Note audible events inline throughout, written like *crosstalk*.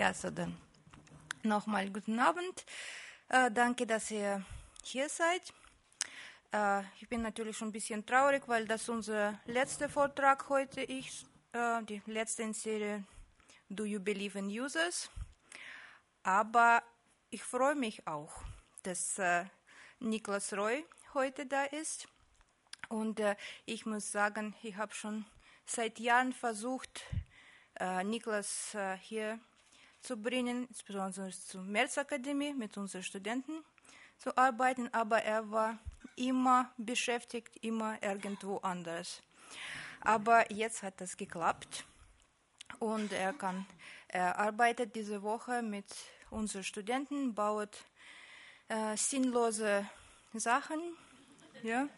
Ja, so dann nochmal guten Abend. Äh, danke, dass ihr hier seid. Äh, ich bin natürlich schon ein bisschen traurig, weil das unser letzter Vortrag heute ist, äh, die letzte in Serie Do You Believe in Users? Aber ich freue mich auch, dass äh, Niklas Roy heute da ist. Und äh, ich muss sagen, ich habe schon seit Jahren versucht, äh, Niklas hier zu bringen, insbesondere zur Märzakademie mit unseren Studenten zu arbeiten, aber er war immer beschäftigt, immer irgendwo anders. Aber jetzt hat das geklappt und er kann, er arbeitet diese Woche mit unseren Studenten, baut äh, sinnlose Sachen, ja.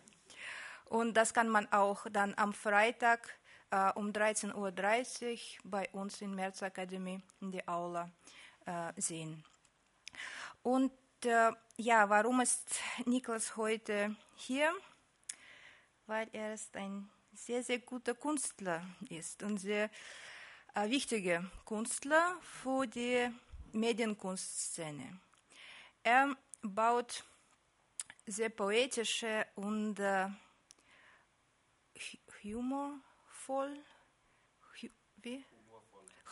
Und das kann man auch dann am Freitag äh, um 13.30 Uhr bei uns in Märzakademie in der Aula äh, sehen. Und äh, ja, warum ist Niklas heute hier? Weil er ist ein sehr, sehr guter Künstler ist und sehr äh, wichtiger Künstler für die Medienkunstszene. Er baut sehr poetische und äh, humorvoll, wie?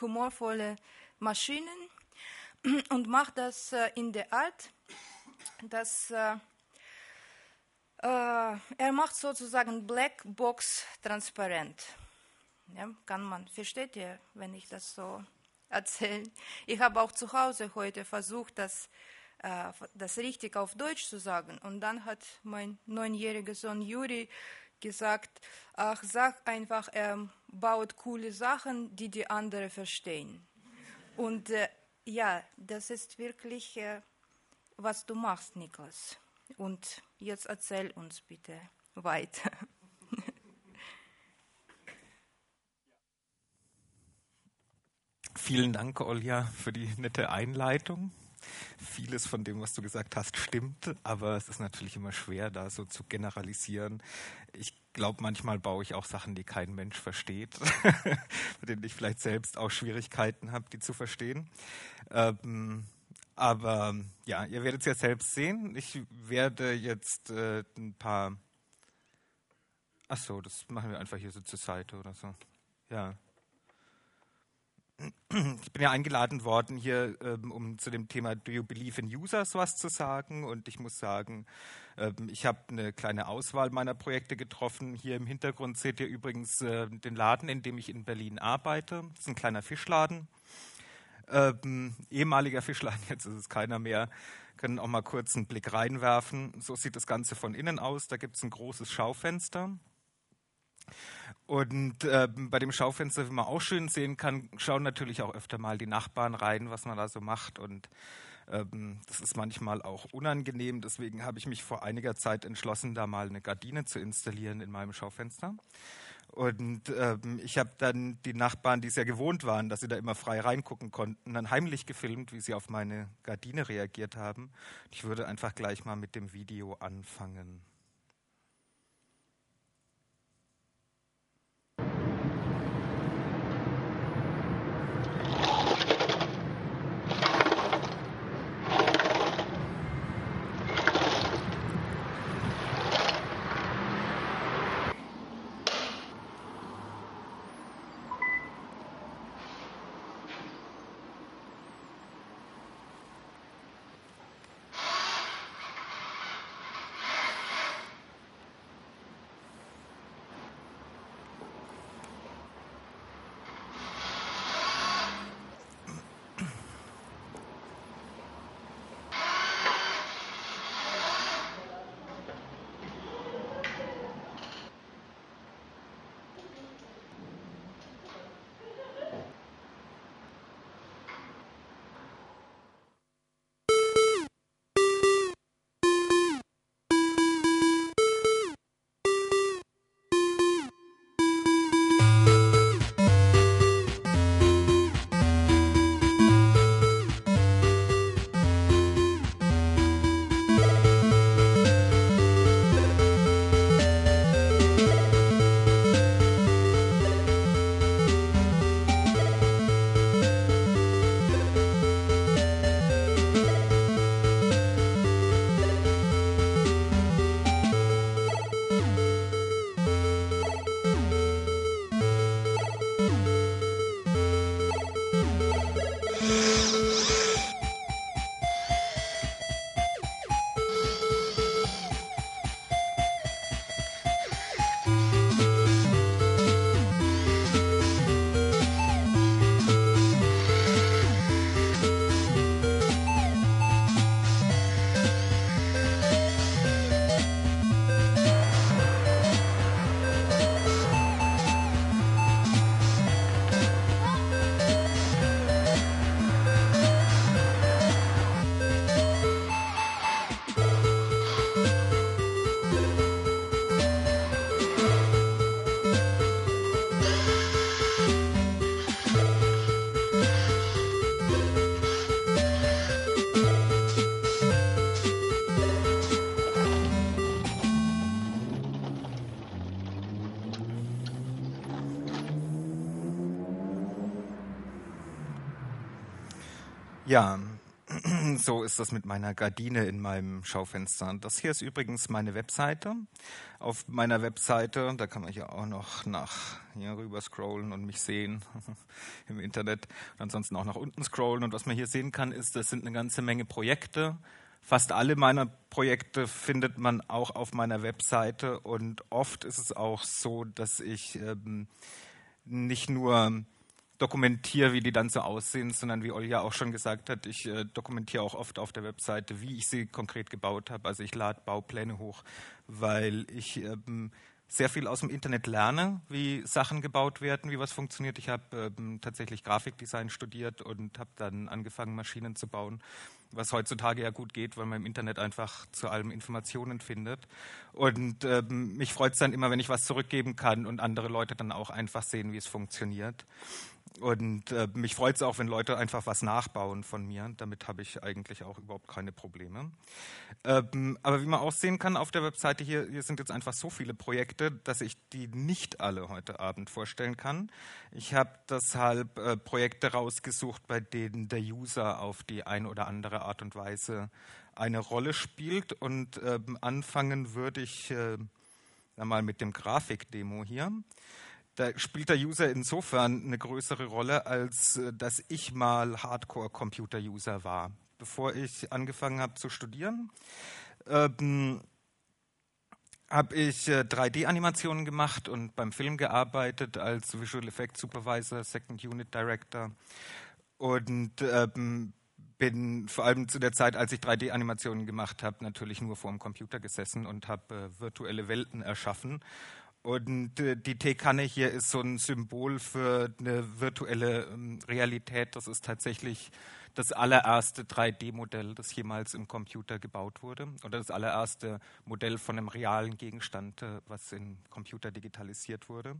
humorvolle Maschinen *clears throat* und macht das äh, in der Art, dass äh, äh, er macht sozusagen Blackbox transparent. Ja, kann man, versteht ihr, wenn ich das so *laughs* erzähle? Ich habe auch zu Hause heute versucht, das, äh, das richtig auf Deutsch zu sagen. Und dann hat mein neunjähriger Sohn Juri gesagt, ach, sag einfach, er baut coole Sachen, die die anderen verstehen. Und äh, ja, das ist wirklich, äh, was du machst, Niklas. Und jetzt erzähl uns bitte weiter. Vielen Dank, Olja, für die nette Einleitung. Vieles von dem, was du gesagt hast, stimmt, aber es ist natürlich immer schwer, da so zu generalisieren. Ich glaube, manchmal baue ich auch Sachen, die kein Mensch versteht, *laughs* mit denen ich vielleicht selbst auch Schwierigkeiten habe, die zu verstehen. Ähm, aber ja, ihr werdet es ja selbst sehen. Ich werde jetzt äh, ein paar. Ach so, das machen wir einfach hier so zur Seite oder so. Ja. Ich bin ja eingeladen worden, hier ähm, um zu dem Thema Do you believe in users was zu sagen. Und ich muss sagen, ähm, ich habe eine kleine Auswahl meiner Projekte getroffen. Hier im Hintergrund seht ihr übrigens äh, den Laden, in dem ich in Berlin arbeite. Das ist ein kleiner Fischladen ähm, ehemaliger Fischlein, *laughs* jetzt ist es keiner mehr, können auch mal kurz einen Blick reinwerfen. So sieht das Ganze von innen aus. Da gibt es ein großes Schaufenster. Und äh, bei dem Schaufenster, wie man auch schön sehen kann, schauen natürlich auch öfter mal die Nachbarn rein, was man da so macht. Und ähm, das ist manchmal auch unangenehm. Deswegen habe ich mich vor einiger Zeit entschlossen, da mal eine Gardine zu installieren in meinem Schaufenster. Und ähm, ich habe dann die Nachbarn, die es ja gewohnt waren, dass sie da immer frei reingucken konnten, dann heimlich gefilmt, wie sie auf meine Gardine reagiert haben. Ich würde einfach gleich mal mit dem Video anfangen. Das mit meiner Gardine in meinem Schaufenster. Das hier ist übrigens meine Webseite. Auf meiner Webseite, da kann man ja auch noch nach hier rüber scrollen und mich sehen *laughs* im Internet. Und ansonsten auch nach unten scrollen. Und was man hier sehen kann, ist, das sind eine ganze Menge Projekte. Fast alle meiner Projekte findet man auch auf meiner Webseite. Und oft ist es auch so, dass ich ähm, nicht nur dokumentiere, wie die dann so aussehen, sondern wie Olja auch schon gesagt hat, ich äh, dokumentiere auch oft auf der Webseite, wie ich sie konkret gebaut habe. Also ich lade Baupläne hoch, weil ich ähm, sehr viel aus dem Internet lerne, wie Sachen gebaut werden, wie was funktioniert. Ich habe ähm, tatsächlich Grafikdesign studiert und habe dann angefangen, Maschinen zu bauen was heutzutage ja gut geht, weil man im Internet einfach zu allem Informationen findet. Und ähm, mich freut es dann immer, wenn ich was zurückgeben kann und andere Leute dann auch einfach sehen, wie es funktioniert. Und äh, mich freut es auch, wenn Leute einfach was nachbauen von mir. Damit habe ich eigentlich auch überhaupt keine Probleme. Ähm, aber wie man auch sehen kann auf der Webseite hier, hier sind jetzt einfach so viele Projekte, dass ich die nicht alle heute Abend vorstellen kann. Ich habe deshalb äh, Projekte rausgesucht, bei denen der User auf die eine oder andere Art und Weise eine Rolle spielt. Und ähm, anfangen würde ich äh, mal mit dem Grafikdemo hier. Da spielt der User insofern eine größere Rolle, als äh, dass ich mal Hardcore-Computer-User war. Bevor ich angefangen habe zu studieren, ähm, habe ich äh, 3D-Animationen gemacht und beim Film gearbeitet als Visual Effects Supervisor, Second Unit Director und ähm, bin vor allem zu der Zeit, als ich 3D-Animationen gemacht habe, natürlich nur vor dem Computer gesessen und habe äh, virtuelle Welten erschaffen und äh, die Teekanne hier ist so ein Symbol für eine virtuelle ähm, Realität. Das ist tatsächlich das allererste 3D-Modell, das jemals im Computer gebaut wurde. Oder das allererste Modell von einem realen Gegenstand, äh, was im Computer digitalisiert wurde.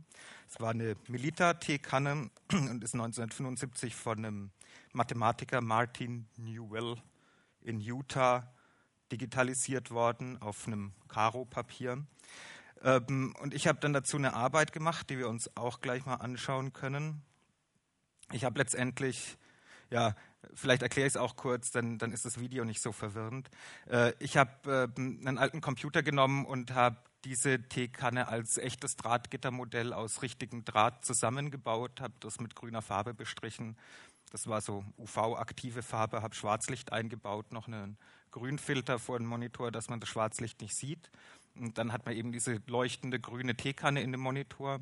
Es war eine Melita-Teekanne und ist 1975 von einem Mathematiker Martin Newell in Utah digitalisiert worden auf einem Karo-Papier. Ähm, und ich habe dann dazu eine Arbeit gemacht, die wir uns auch gleich mal anschauen können. Ich habe letztendlich, ja, vielleicht erkläre ich es auch kurz, dann, dann ist das Video nicht so verwirrend. Äh, ich habe äh, einen alten Computer genommen und habe diese Teekanne als echtes Drahtgittermodell aus richtigem Draht zusammengebaut, habe das mit grüner Farbe bestrichen. Das war so UV-aktive Farbe, habe Schwarzlicht eingebaut, noch einen Grünfilter vor dem Monitor, dass man das Schwarzlicht nicht sieht und dann hat man eben diese leuchtende grüne Teekanne in dem Monitor.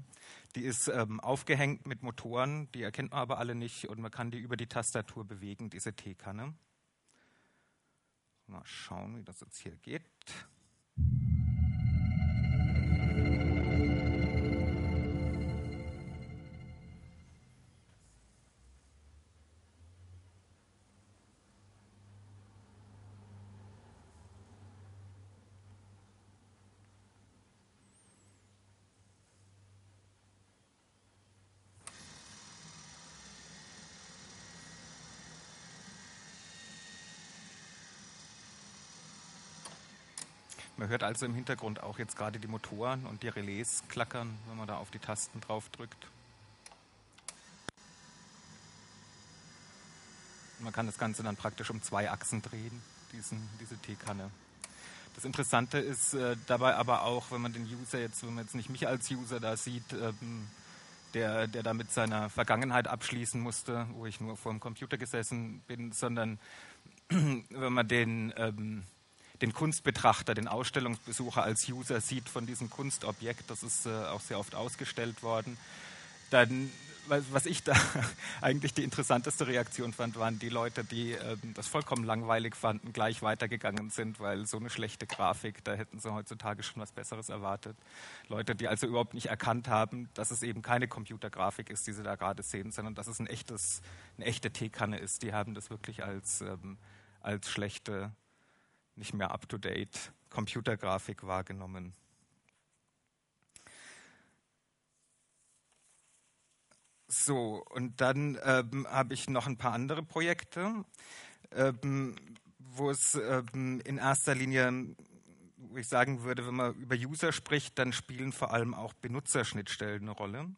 Die ist ähm, aufgehängt mit Motoren, die erkennt man aber alle nicht und man kann die über die Tastatur bewegen, diese Teekanne. Mal schauen, wie das jetzt hier geht. Man hört also im Hintergrund auch jetzt gerade die Motoren und die Relais klackern, wenn man da auf die Tasten drauf drückt. Man kann das Ganze dann praktisch um zwei Achsen drehen, diesen, diese Teekanne. Das Interessante ist äh, dabei aber auch, wenn man den User jetzt, wenn man jetzt nicht mich als User da sieht, ähm, der, der da mit seiner Vergangenheit abschließen musste, wo ich nur vor dem Computer gesessen bin, sondern *clears throat* wenn man den ähm, den Kunstbetrachter, den Ausstellungsbesucher als User sieht von diesem Kunstobjekt, das ist äh, auch sehr oft ausgestellt worden, dann, was ich da *laughs* eigentlich die interessanteste Reaktion fand, waren die Leute, die äh, das vollkommen langweilig fanden, gleich weitergegangen sind, weil so eine schlechte Grafik, da hätten sie heutzutage schon was Besseres erwartet. Leute, die also überhaupt nicht erkannt haben, dass es eben keine Computergrafik ist, die sie da gerade sehen, sondern dass es ein echtes, eine echte Teekanne ist. Die haben das wirklich als, ähm, als schlechte nicht mehr up-to-date Computergrafik wahrgenommen. So, und dann ähm, habe ich noch ein paar andere Projekte, ähm, wo es ähm, in erster Linie, wo ich sagen würde, wenn man über User spricht, dann spielen vor allem auch Benutzerschnittstellen eine Rolle.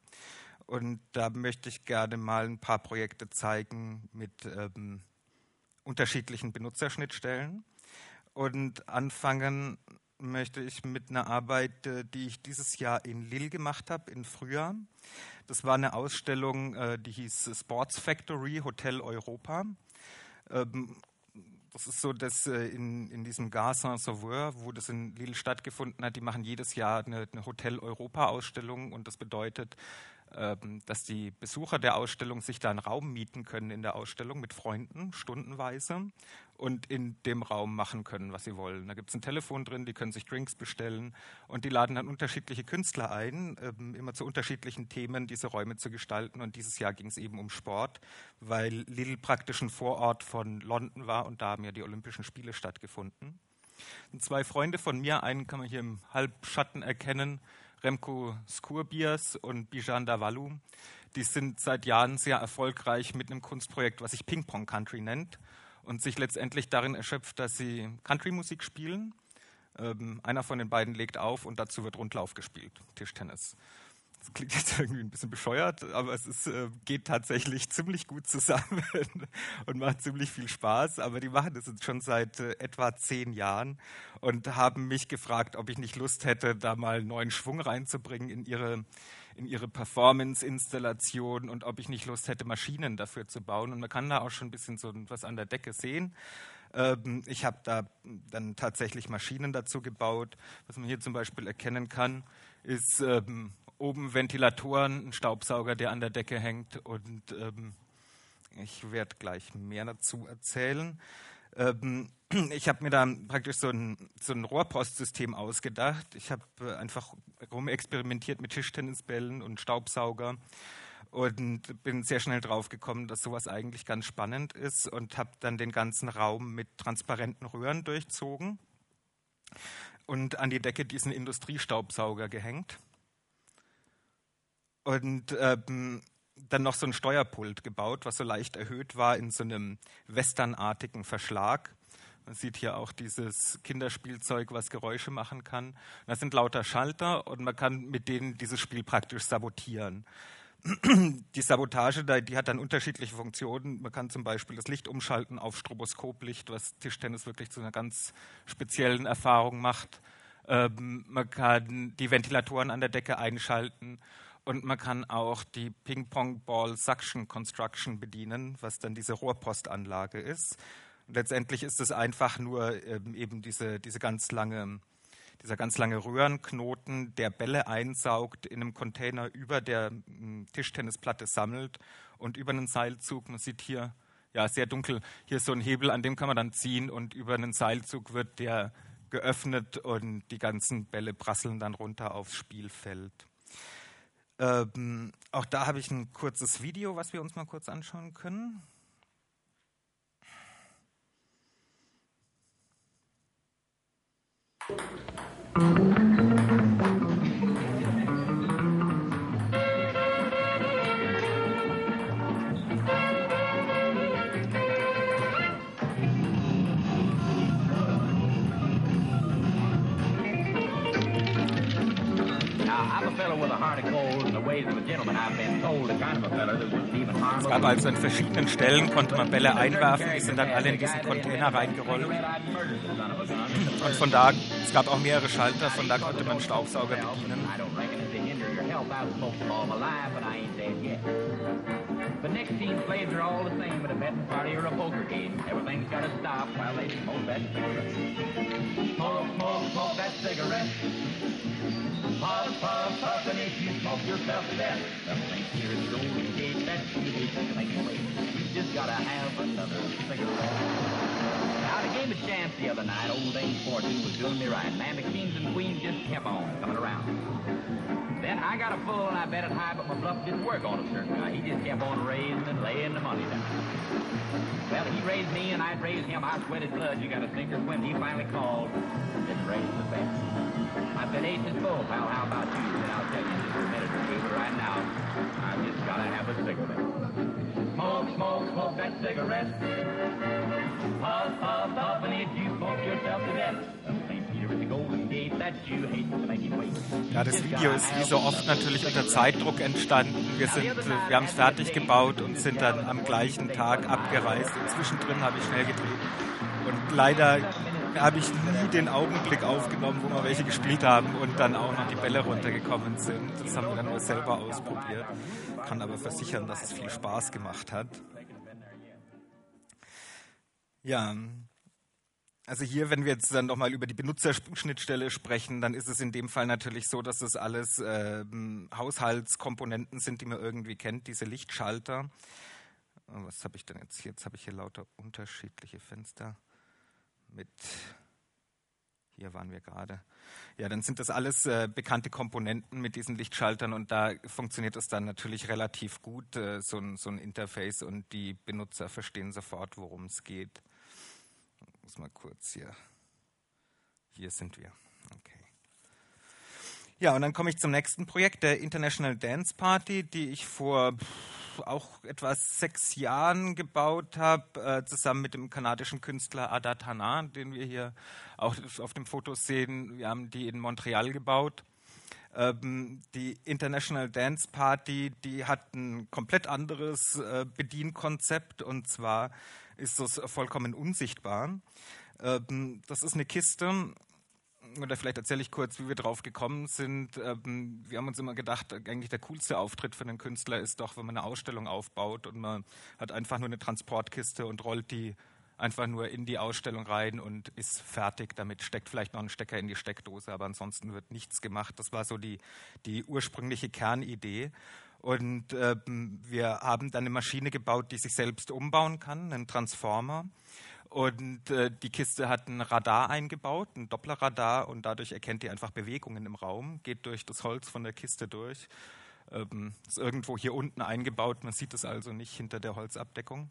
Und da möchte ich gerne mal ein paar Projekte zeigen mit ähm, unterschiedlichen Benutzerschnittstellen. Und anfangen möchte ich mit einer Arbeit, äh, die ich dieses Jahr in Lille gemacht habe, im Frühjahr. Das war eine Ausstellung, äh, die hieß Sports Factory Hotel Europa. Ähm, das ist so, dass äh, in, in diesem Gare Saint-Sauveur, wo das in Lille stattgefunden hat, die machen jedes Jahr eine, eine Hotel Europa-Ausstellung und das bedeutet, dass die Besucher der Ausstellung sich da einen Raum mieten können in der Ausstellung mit Freunden, stundenweise, und in dem Raum machen können, was sie wollen. Da gibt es ein Telefon drin, die können sich Drinks bestellen und die laden dann unterschiedliche Künstler ein, ähm, immer zu unterschiedlichen Themen diese Räume zu gestalten. Und dieses Jahr ging es eben um Sport, weil Lille praktisch ein Vorort von London war und da haben ja die Olympischen Spiele stattgefunden. Und zwei Freunde von mir, einen kann man hier im Halbschatten erkennen, Remco Skurbias und Bijan Davalu. Die sind seit Jahren sehr erfolgreich mit einem Kunstprojekt, was sich Ping Pong Country nennt und sich letztendlich darin erschöpft, dass sie Country-Musik spielen. Ähm, einer von den beiden legt auf und dazu wird Rundlauf gespielt, Tischtennis. Das klingt jetzt *laughs* irgendwie ein bisschen bescheuert, aber es ist, äh, geht tatsächlich *laughs* ziemlich gut zusammen *laughs* und macht ziemlich viel Spaß. Aber die machen das jetzt schon seit äh, etwa zehn Jahren und haben mich gefragt, ob ich nicht Lust hätte, da mal neuen Schwung reinzubringen in ihre, in ihre Performance-Installation und ob ich nicht Lust hätte, Maschinen dafür zu bauen. Und man kann da auch schon ein bisschen so was an der Decke sehen. Ähm, ich habe da dann tatsächlich Maschinen dazu gebaut. Was man hier zum Beispiel erkennen kann, ist ähm, oben Ventilatoren, ein Staubsauger, der an der Decke hängt und ähm, ich werde gleich mehr dazu erzählen. Ähm, *clears throat* ich habe mir da praktisch so ein, so ein Rohrpostsystem ausgedacht. Ich habe äh, einfach rumexperimentiert mit Tischtennisbällen und Staubsauger und bin sehr schnell drauf gekommen, dass sowas eigentlich ganz spannend ist und habe dann den ganzen Raum mit transparenten Röhren durchzogen und an die Decke diesen Industriestaubsauger gehängt und ähm, dann noch so ein Steuerpult gebaut, was so leicht erhöht war in so einem westernartigen Verschlag. Man sieht hier auch dieses Kinderspielzeug, was Geräusche machen kann. Das sind lauter Schalter und man kann mit denen dieses Spiel praktisch sabotieren. *clears throat* Die Sabotage, die hat dann unterschiedliche Funktionen. Man kann zum Beispiel das Licht umschalten auf Stroboskoplicht, was Tischtennis wirklich zu einer ganz speziellen Erfahrung macht. Ähm, man kann die Ventilatoren an der Decke einschalten und man kann auch die Ping-Pong-Ball Suction Construction bedienen, was dann diese Rohrpostanlage ist. Und letztendlich ist es einfach nur ähm, eben diese, diese ganz lange, dieser ganz lange Röhrenknoten, der Bälle einsaugt, in einem Container über der ähm, Tischtennisplatte sammelt und über einen Seilzug, man sieht hier, ja, sehr dunkel, hier ist so ein Hebel, an dem kann man dann ziehen und über einen Seilzug wird der geöffnet und die ganzen Bälle prasseln dann runter aufs Spielfeld. Ähm, auch da habe ich ein kurzes Video, was wir uns mal kurz anschauen können. Es also an verschiedenen Stellen, konnte man Bälle einwerfen, die sind dann alle in diesen Container reingerollt. Und von da, es gab auch mehrere Schalter, von da konnte man Staubsauger bedienen. The next team plays are all the same at a betting party or poker game. Everything's got to stop while they smoke that cigarette. Smoke, smoke, smoke that cigarette. Puff, puff, puff, and if you smoke yourself to death, the thing here is Golden Gate, that's the You just gotta have another cigarette. Now, the game of chance the other night, old Dame Fortune was doing me right. Man, the kings and queens just kept on coming around. Then I got a full and I bet it high, but my bluff didn't work on a certain guy. He just kept on raising and laying the money down. Well, he raised me and I'd raise him. I sweated blood. You got to sink or swim. He finally called and just raised the bet. I bet ace is full, pal. How about you? And I'll tell you just a minute or two, but right now, I just gotta have a cigarette. Smoke, smoke, smoke that cigarette. Puff, puff, puff, and if you smoke yourself to death, Ja, das Video ist wie so oft natürlich unter Zeitdruck entstanden. Wir, wir haben es fertig gebaut und sind dann am gleichen Tag abgereist. Und zwischendrin habe ich schnell gedreht. Und leider habe ich nie den Augenblick aufgenommen, wo wir welche gespielt haben und dann auch noch die Bälle runtergekommen sind. Das haben wir dann nur selber ausprobiert. Kann aber versichern, dass es viel Spaß gemacht hat. Ja, also hier, wenn wir jetzt dann nochmal über die Benutzerschnittstelle sprechen, dann ist es in dem Fall natürlich so, dass das alles äh, Haushaltskomponenten sind, die man irgendwie kennt, diese Lichtschalter. Was habe ich denn jetzt? Jetzt habe ich hier lauter unterschiedliche Fenster mit, hier waren wir gerade. Ja, dann sind das alles äh, bekannte Komponenten mit diesen Lichtschaltern und da funktioniert es dann natürlich relativ gut, äh, so, ein, so ein Interface und die Benutzer verstehen sofort, worum es geht. Ich muss mal kurz hier. Hier sind wir. Okay. Ja, und dann komme ich zum nächsten Projekt, der International Dance Party, die ich vor auch etwa sechs Jahren gebaut habe, äh, zusammen mit dem kanadischen Künstler Adat Hanan, den wir hier auch auf dem Foto sehen. Wir haben die in Montreal gebaut. Ähm, die International Dance Party, die hat ein komplett anderes äh, Bedienkonzept und zwar ist das vollkommen unsichtbar. Ähm, das ist eine Kiste, oder vielleicht erzähle ich kurz, wie wir drauf gekommen sind. Ähm, wir haben uns immer gedacht, eigentlich der coolste Auftritt für einen Künstler ist doch, wenn man eine Ausstellung aufbaut und man hat einfach nur eine Transportkiste und rollt die einfach nur in die Ausstellung rein und ist fertig damit, steckt vielleicht noch einen Stecker in die Steckdose, aber ansonsten wird nichts gemacht. Das war so die, die ursprüngliche Kernidee. Und ähm, wir haben dann eine Maschine gebaut, die sich selbst umbauen kann, einen Transformer. Und äh, die Kiste hat ein Radar eingebaut, ein Dopplerradar, und dadurch erkennt die einfach Bewegungen im Raum, geht durch das Holz von der Kiste durch. Ähm, ist irgendwo hier unten eingebaut, man sieht es also nicht hinter der Holzabdeckung.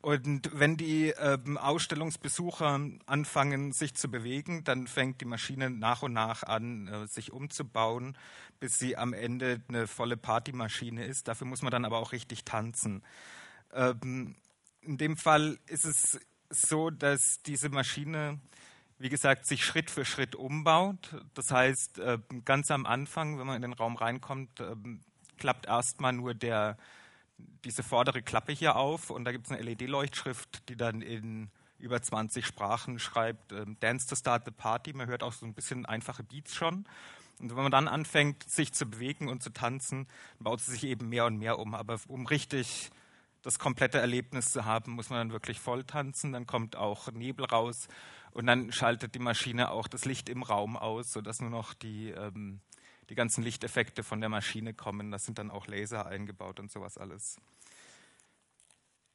Und wenn die ähm, Ausstellungsbesucher anfangen, sich zu bewegen, dann fängt die Maschine nach und nach an, äh, sich umzubauen, bis sie am Ende eine volle Partymaschine ist. Dafür muss man dann aber auch richtig tanzen. Ähm, in dem Fall ist es so, dass diese Maschine, wie gesagt, sich Schritt für Schritt umbaut. Das heißt, äh, ganz am Anfang, wenn man in den Raum reinkommt, äh, klappt erstmal nur der, diese vordere Klappe hier auf und da gibt es eine LED-Leuchtschrift, die dann in über 20 Sprachen schreibt, äh, Dance to start the party. Man hört auch so ein bisschen einfache Beats schon. Und wenn man dann anfängt, sich zu bewegen und zu tanzen, baut sie sich eben mehr und mehr um. Aber um richtig das komplette Erlebnis zu haben, muss man dann wirklich voll tanzen. Dann kommt auch Nebel raus und dann schaltet die Maschine auch das Licht im Raum aus, sodass nur noch die, ähm, die ganzen Lichteffekte von der Maschine kommen. Da sind dann auch Laser eingebaut und sowas alles.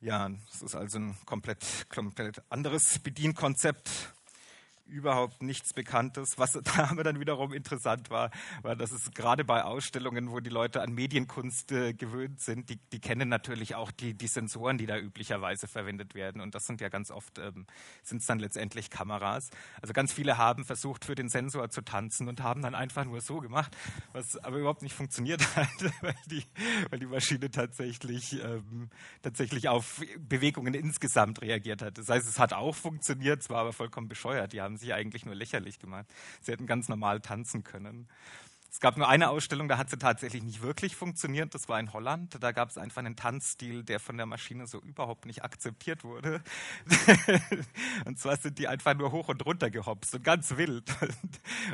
Ja, es ist also ein komplett, komplett anderes Bedienkonzept überhaupt nichts Bekanntes. Was *laughs* da aber dann wiederum interessant war, war, dass es gerade bei Ausstellungen, wo die Leute an Medienkunst äh, gewöhnt sind, die, die, kennen natürlich auch die, die, Sensoren, die da üblicherweise verwendet werden. Und das sind ja ganz oft, ähm, sind es dann letztendlich Kameras. Also ganz viele haben versucht, für den Sensor zu tanzen und haben dann einfach nur so gemacht, was aber überhaupt nicht funktioniert *laughs* hat, weil die, weil die Maschine tatsächlich, ähm, tatsächlich auf Bewegungen insgesamt reagiert hat. Das heißt, es hat auch funktioniert, zwar aber vollkommen bescheuert. Die haben sich eigentlich nur lächerlich gemacht. Sie hätten ganz normal tanzen können. Es gab nur eine Ausstellung, da hat sie tatsächlich nicht wirklich funktioniert. Das war in Holland. Da gab es einfach einen Tanzstil, der von der Maschine so überhaupt nicht akzeptiert wurde. *laughs* und zwar sind die einfach nur hoch und runter gehopst und ganz wild. *laughs*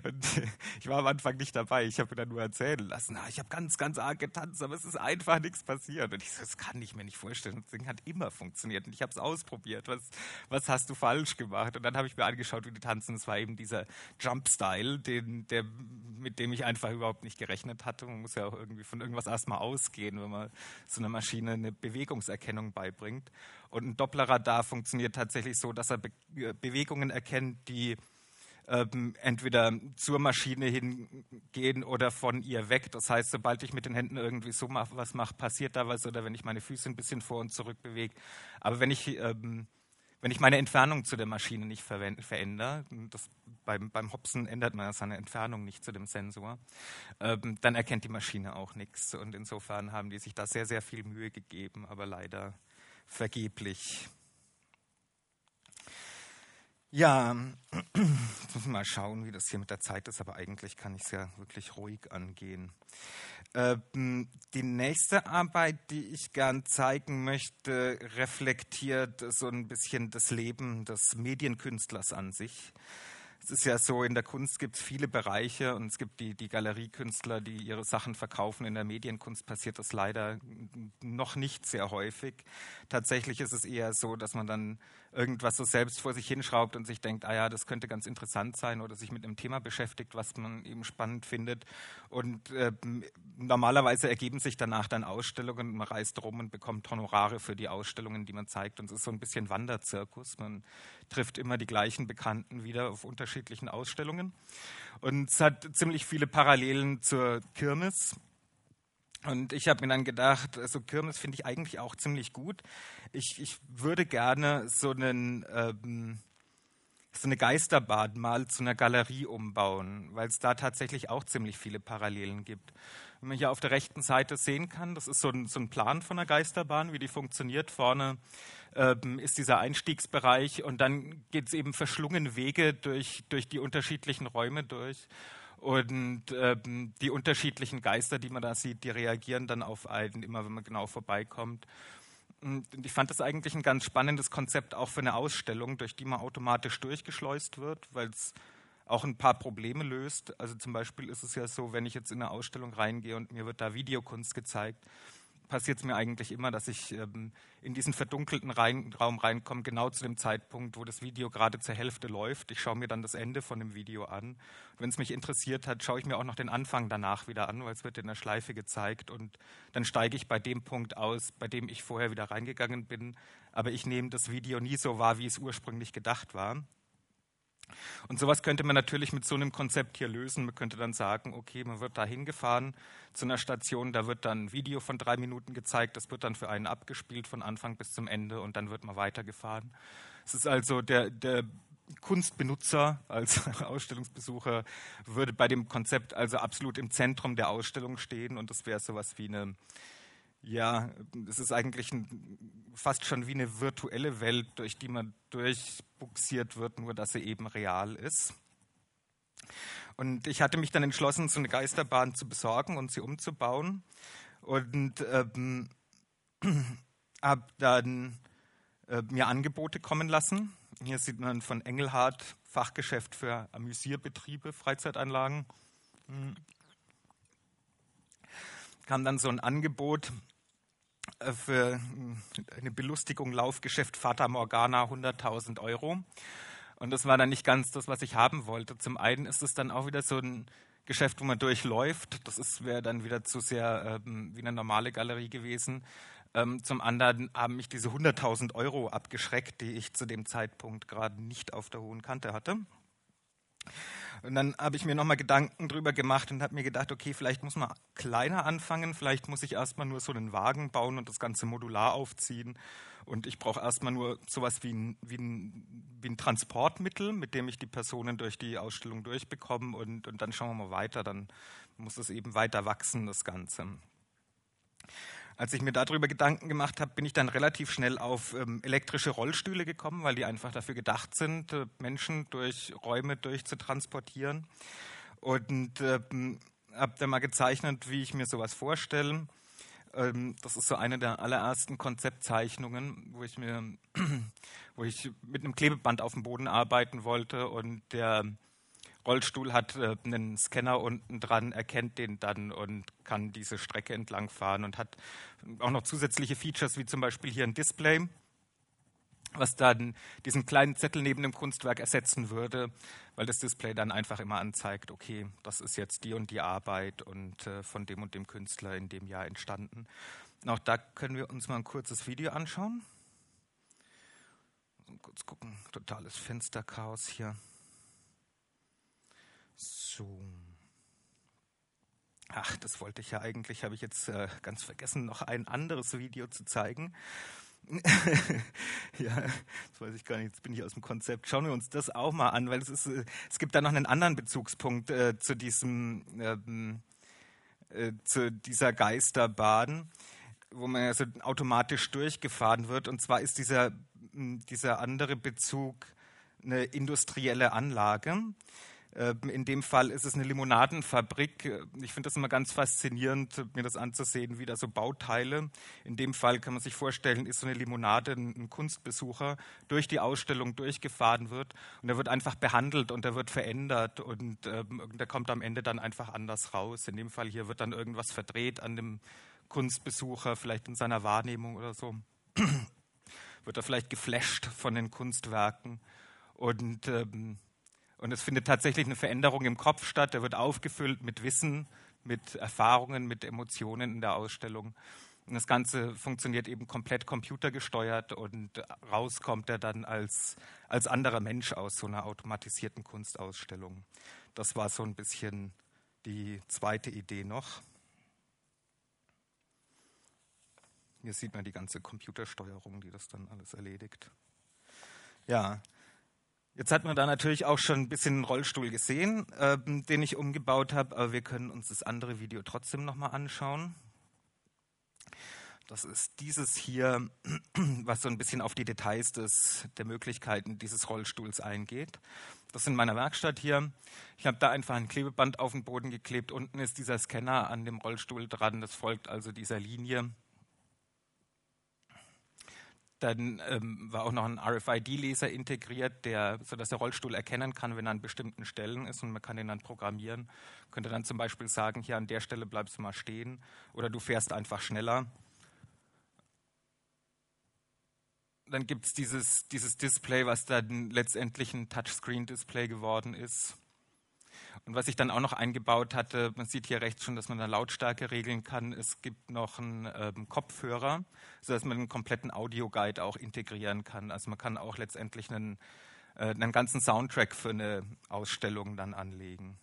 Und, und ich war am Anfang nicht dabei. Ich habe mir dann nur erzählen lassen, ah, ich habe ganz, ganz arg getanzt, aber es ist einfach nichts passiert. Und ich so, das kann ich mir nicht vorstellen. Das Ding hat immer funktioniert und ich habe es ausprobiert. Was, was hast du falsch gemacht? Und dann habe ich mir angeschaut, wie die tanzen. Es war eben dieser Jump-Style, den, der, mit dem ich einfach einfach überhaupt nicht gerechnet hatte. Man muss ja auch irgendwie von irgendwas erstmal ausgehen, wenn man so einer Maschine eine Bewegungserkennung beibringt. Und ein Dopplerradar funktioniert tatsächlich so, dass er Be äh, Bewegungen erkennt, die ähm, entweder zur Maschine hingehen oder von ihr weg. Das heißt, sobald ich mit den Händen irgendwie so was mache, passiert da was oder wenn ich meine Füße ein bisschen vor und zurück bewege. Aber wenn ich ähm, wenn ich meine Entfernung zu der Maschine nicht verändere, das, beim, beim Hopsen ändert man seine Entfernung nicht zu dem Sensor, ähm, dann erkennt die Maschine auch nichts. Und insofern haben die sich da sehr, sehr viel Mühe gegeben, aber leider vergeblich. Ja, *clears throat* jetzt müssen wir mal schauen, wie das hier mit der Zeit ist, aber eigentlich kann ich es ja wirklich ruhig angehen. Ähm, die nächste Arbeit, die ich gern zeigen möchte, reflektiert so ein bisschen das Leben des Medienkünstlers an sich. Es ist ja so, in der Kunst gibt es viele Bereiche und es gibt die, die Galeriekünstler, die ihre Sachen verkaufen. In der Medienkunst passiert das leider noch nicht sehr häufig. Tatsächlich ist es eher so, dass man dann irgendwas so selbst vor sich hinschraubt und sich denkt, ah ja, das könnte ganz interessant sein oder sich mit einem Thema beschäftigt, was man eben spannend findet. Und äh, normalerweise ergeben sich danach dann Ausstellungen, man reist rum und bekommt Honorare für die Ausstellungen, die man zeigt. Und es ist so ein bisschen Wanderzirkus. Man trifft immer die gleichen Bekannten wieder auf unterschiedlichen Ausstellungen. Und es hat ziemlich viele Parallelen zur Kirmes. Und ich habe mir dann gedacht, also Kirmes finde ich eigentlich auch ziemlich gut. Ich, ich würde gerne so, einen, ähm, so eine Geisterbahn mal zu einer Galerie umbauen, weil es da tatsächlich auch ziemlich viele Parallelen gibt. Wenn man hier auf der rechten Seite sehen kann, das ist so ein, so ein Plan von einer Geisterbahn, wie die funktioniert. Vorne ähm, ist dieser Einstiegsbereich und dann geht es eben verschlungen Wege durch, durch die unterschiedlichen Räume durch. Und ähm, die unterschiedlichen Geister, die man da sieht, die reagieren dann auf einen, immer wenn man genau vorbeikommt. Und ich fand das eigentlich ein ganz spannendes Konzept auch für eine Ausstellung, durch die man automatisch durchgeschleust wird, weil es auch ein paar Probleme löst. Also zum Beispiel ist es ja so, wenn ich jetzt in eine Ausstellung reingehe und mir wird da Videokunst gezeigt, passiert es mir eigentlich immer, dass ich ähm, in diesen verdunkelten rein, Raum reinkomme, genau zu dem Zeitpunkt, wo das Video gerade zur Hälfte läuft. Ich schaue mir dann das Ende von dem Video an. Wenn es mich interessiert hat, schaue ich mir auch noch den Anfang danach wieder an, weil es wird in der Schleife gezeigt. Und dann steige ich bei dem Punkt aus, bei dem ich vorher wieder reingegangen bin. Aber ich nehme das Video nie so wahr, wie es ursprünglich gedacht war. Und sowas könnte man natürlich mit so einem Konzept hier lösen. Man könnte dann sagen, okay, man wird da hingefahren zu einer Station, da wird dann ein Video von drei Minuten gezeigt, das wird dann für einen abgespielt von Anfang bis zum Ende und dann wird man weitergefahren. Es ist also der, der Kunstbenutzer als *laughs* Ausstellungsbesucher würde bei dem Konzept also absolut im Zentrum der Ausstellung stehen und das wäre sowas wie eine ja, es ist eigentlich ein, fast schon wie eine virtuelle Welt, durch die man durchbuxiert wird, nur dass sie eben real ist. Und ich hatte mich dann entschlossen, so eine Geisterbahn zu besorgen und sie umzubauen. Und ähm, *clears throat* habe dann äh, mir Angebote kommen lassen. Hier sieht man von Engelhardt Fachgeschäft für Amüsierbetriebe, Freizeitanlagen. Hm. Kam dann so ein Angebot für eine Belustigung, Laufgeschäft Fata Morgana 100.000 Euro. Und das war dann nicht ganz das, was ich haben wollte. Zum einen ist es dann auch wieder so ein Geschäft, wo man durchläuft. Das wäre dann wieder zu sehr ähm, wie eine normale Galerie gewesen. Ähm, zum anderen haben mich diese 100.000 Euro abgeschreckt, die ich zu dem Zeitpunkt gerade nicht auf der hohen Kante hatte. Und dann habe ich mir nochmal Gedanken drüber gemacht und habe mir gedacht, okay, vielleicht muss man kleiner anfangen, vielleicht muss ich erstmal nur so einen Wagen bauen und das Ganze modular aufziehen. Und ich brauche erstmal nur sowas wie ein, wie, ein, wie ein Transportmittel, mit dem ich die Personen durch die Ausstellung durchbekomme und, und dann schauen wir mal weiter, dann muss es eben weiter wachsen, das Ganze. Als ich mir darüber Gedanken gemacht habe, bin ich dann relativ schnell auf ähm, elektrische Rollstühle gekommen, weil die einfach dafür gedacht sind, äh, Menschen durch Räume durchzutransportieren. Und ähm, habe dann mal gezeichnet, wie ich mir sowas vorstelle. Ähm, das ist so eine der allerersten Konzeptzeichnungen, wo ich mir, *clears throat* wo ich mit einem Klebeband auf dem Boden arbeiten wollte und der Rollstuhl hat äh, einen Scanner unten dran, erkennt den dann und kann diese Strecke entlang fahren und hat auch noch zusätzliche Features, wie zum Beispiel hier ein Display, was dann diesen kleinen Zettel neben dem Kunstwerk ersetzen würde, weil das Display dann einfach immer anzeigt, okay, das ist jetzt die und die Arbeit und äh, von dem und dem Künstler in dem Jahr entstanden. Und auch da können wir uns mal ein kurzes Video anschauen. Kurz gucken, totales Fensterchaos hier. So. Ach, das wollte ich ja eigentlich, habe ich jetzt äh, ganz vergessen, noch ein anderes Video zu zeigen. *laughs* ja, das weiß ich gar nicht, jetzt bin ich aus dem Konzept. Schauen wir uns das auch mal an, weil es, ist, äh, es gibt da noch einen anderen Bezugspunkt äh, zu diesem, ähm, äh, zu dieser Geisterbahn, wo man ja so automatisch durchgefahren wird. Und zwar ist dieser, dieser andere Bezug eine industrielle Anlage. Ähm, in dem Fall ist es eine Limonadenfabrik. Ich finde das immer ganz faszinierend, mir das anzusehen, wie da so Bauteile. In dem Fall kann man sich vorstellen, ist so eine Limonade ein Kunstbesucher durch die Ausstellung durchgefahren wird und er wird einfach behandelt und er wird verändert und ähm, der kommt am Ende dann einfach anders raus. In dem Fall hier wird dann irgendwas verdreht an dem Kunstbesucher, vielleicht in seiner Wahrnehmung oder so. *clears throat* wird er vielleicht geflasht von den Kunstwerken und ähm, und es findet tatsächlich eine Veränderung im Kopf statt. Er wird aufgefüllt mit Wissen, mit Erfahrungen, mit Emotionen in der Ausstellung. Und das Ganze funktioniert eben komplett computergesteuert und rauskommt er dann als, als anderer Mensch aus so einer automatisierten Kunstausstellung. Das war so ein bisschen die zweite Idee noch. Hier sieht man die ganze Computersteuerung, die das dann alles erledigt. Ja, Jetzt hat man da natürlich auch schon ein bisschen einen Rollstuhl gesehen, äh, den ich umgebaut habe, aber wir können uns das andere Video trotzdem nochmal anschauen. Das ist dieses hier, *clears throat* was so ein bisschen auf die Details des, der Möglichkeiten dieses Rollstuhls eingeht. Das ist in meiner Werkstatt hier. Ich habe da einfach ein Klebeband auf den Boden geklebt. Unten ist dieser Scanner an dem Rollstuhl dran. Das folgt also dieser Linie. Dann ähm, war auch noch ein RFID-Leser integriert, der, sodass der Rollstuhl erkennen kann, wenn er an bestimmten Stellen ist und man kann ihn dann programmieren. Könnte dann zum Beispiel sagen, hier an der Stelle bleibst du mal stehen oder du fährst einfach schneller. Dann gibt es dieses, dieses Display, was dann letztendlich ein Touchscreen-Display geworden ist. Und was ich dann auch noch eingebaut hatte, man sieht hier rechts schon, dass man da Lautstärke regeln kann. Es gibt noch einen ähm, Kopfhörer, sodass man einen kompletten Audioguide auch integrieren kann. Also man kann auch letztendlich einen, äh, einen ganzen Soundtrack für eine Ausstellung dann anlegen.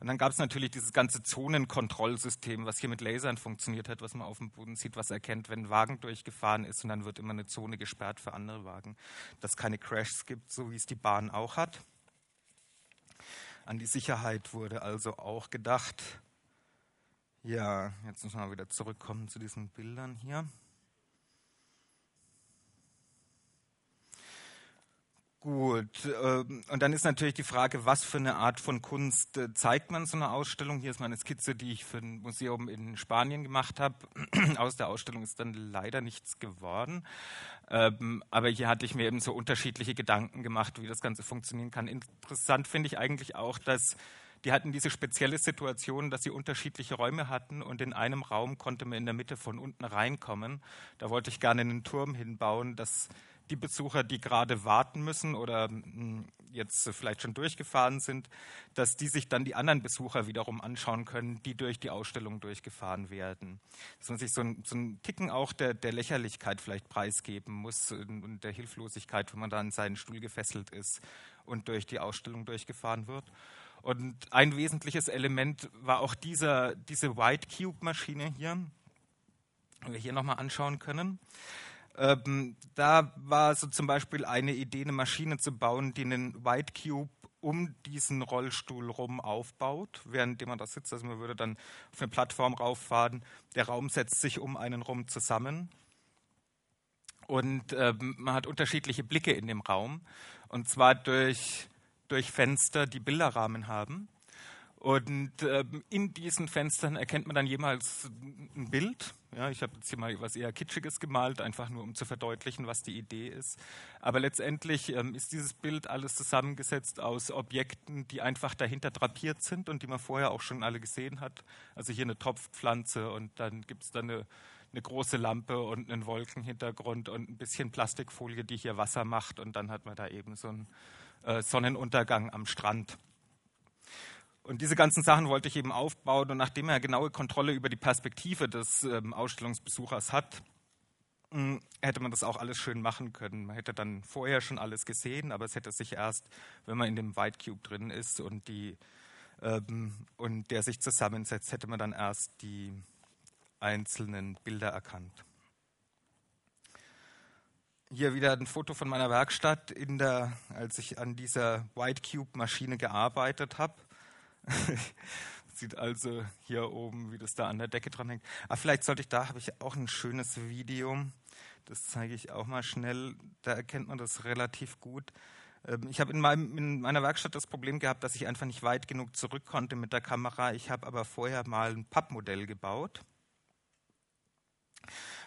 Und dann gab es natürlich dieses ganze Zonenkontrollsystem, was hier mit Lasern funktioniert hat, was man auf dem Boden sieht, was erkennt, wenn ein Wagen durchgefahren ist und dann wird immer eine Zone gesperrt für andere Wagen, dass es keine Crashs gibt, so wie es die Bahn auch hat. An die Sicherheit wurde also auch gedacht. Ja, jetzt müssen wir wieder zurückkommen zu diesen Bildern hier. Gut, ähm, und dann ist natürlich die Frage, was für eine Art von Kunst äh, zeigt man so eine Ausstellung? Hier ist meine Skizze, die ich für ein Museum in Spanien gemacht habe. *clears throat* Aus der Ausstellung ist dann leider nichts geworden. Ähm, aber hier hatte ich mir eben so unterschiedliche Gedanken gemacht, wie das Ganze funktionieren kann. Interessant finde ich eigentlich auch, dass die hatten diese spezielle Situation, dass sie unterschiedliche Räume hatten und in einem Raum konnte man in der Mitte von unten reinkommen. Da wollte ich gerne einen Turm hinbauen, dass die Besucher, die gerade warten müssen oder hm, jetzt vielleicht schon durchgefahren sind, dass die sich dann die anderen Besucher wiederum anschauen können, die durch die Ausstellung durchgefahren werden. Dass man sich so ein, so ein Ticken auch der, der, Lächerlichkeit vielleicht preisgeben muss und der Hilflosigkeit, wenn man da an seinen Stuhl gefesselt ist und durch die Ausstellung durchgefahren wird. Und ein wesentliches Element war auch dieser, diese White Cube Maschine hier, die wir hier nochmal anschauen können. Ähm, da war so zum Beispiel eine Idee, eine Maschine zu bauen, die einen White Cube um diesen Rollstuhl rum aufbaut, während man da sitzt. Also man würde dann auf eine Plattform rauffahren. Der Raum setzt sich um einen rum zusammen. Und ähm, man hat unterschiedliche Blicke in dem Raum. Und zwar durch, durch Fenster, die Bilderrahmen haben. Und ähm, in diesen Fenstern erkennt man dann jemals ein Bild. Ja, ich habe jetzt hier mal was eher Kitschiges gemalt, einfach nur um zu verdeutlichen, was die Idee ist. Aber letztendlich ähm, ist dieses Bild alles zusammengesetzt aus Objekten, die einfach dahinter drapiert sind und die man vorher auch schon alle gesehen hat. Also hier eine Topfpflanze und dann gibt es dann eine, eine große Lampe und einen Wolkenhintergrund und ein bisschen Plastikfolie, die hier Wasser macht. Und dann hat man da eben so einen äh, Sonnenuntergang am Strand. Und diese ganzen Sachen wollte ich eben aufbauen. Und nachdem er genaue Kontrolle über die Perspektive des ähm, Ausstellungsbesuchers hat, hm, hätte man das auch alles schön machen können. Man hätte dann vorher schon alles gesehen, aber es hätte sich erst, wenn man in dem White Cube drin ist und, die, ähm, und der sich zusammensetzt, hätte man dann erst die einzelnen Bilder erkannt. Hier wieder ein Foto von meiner Werkstatt, der, als ich an dieser White Cube Maschine gearbeitet habe. *laughs* Sieht also hier oben, wie das da an der Decke dran hängt. Aber vielleicht sollte ich da, habe ich auch ein schönes Video. Das zeige ich auch mal schnell. Da erkennt man das relativ gut. Ähm, ich habe in, in, meiner Werkstatt das Problem gehabt, dass ich einfach nicht weit genug zurück konnte mit der Kamera. Ich habe aber vorher mal ein Pappmodell gebaut,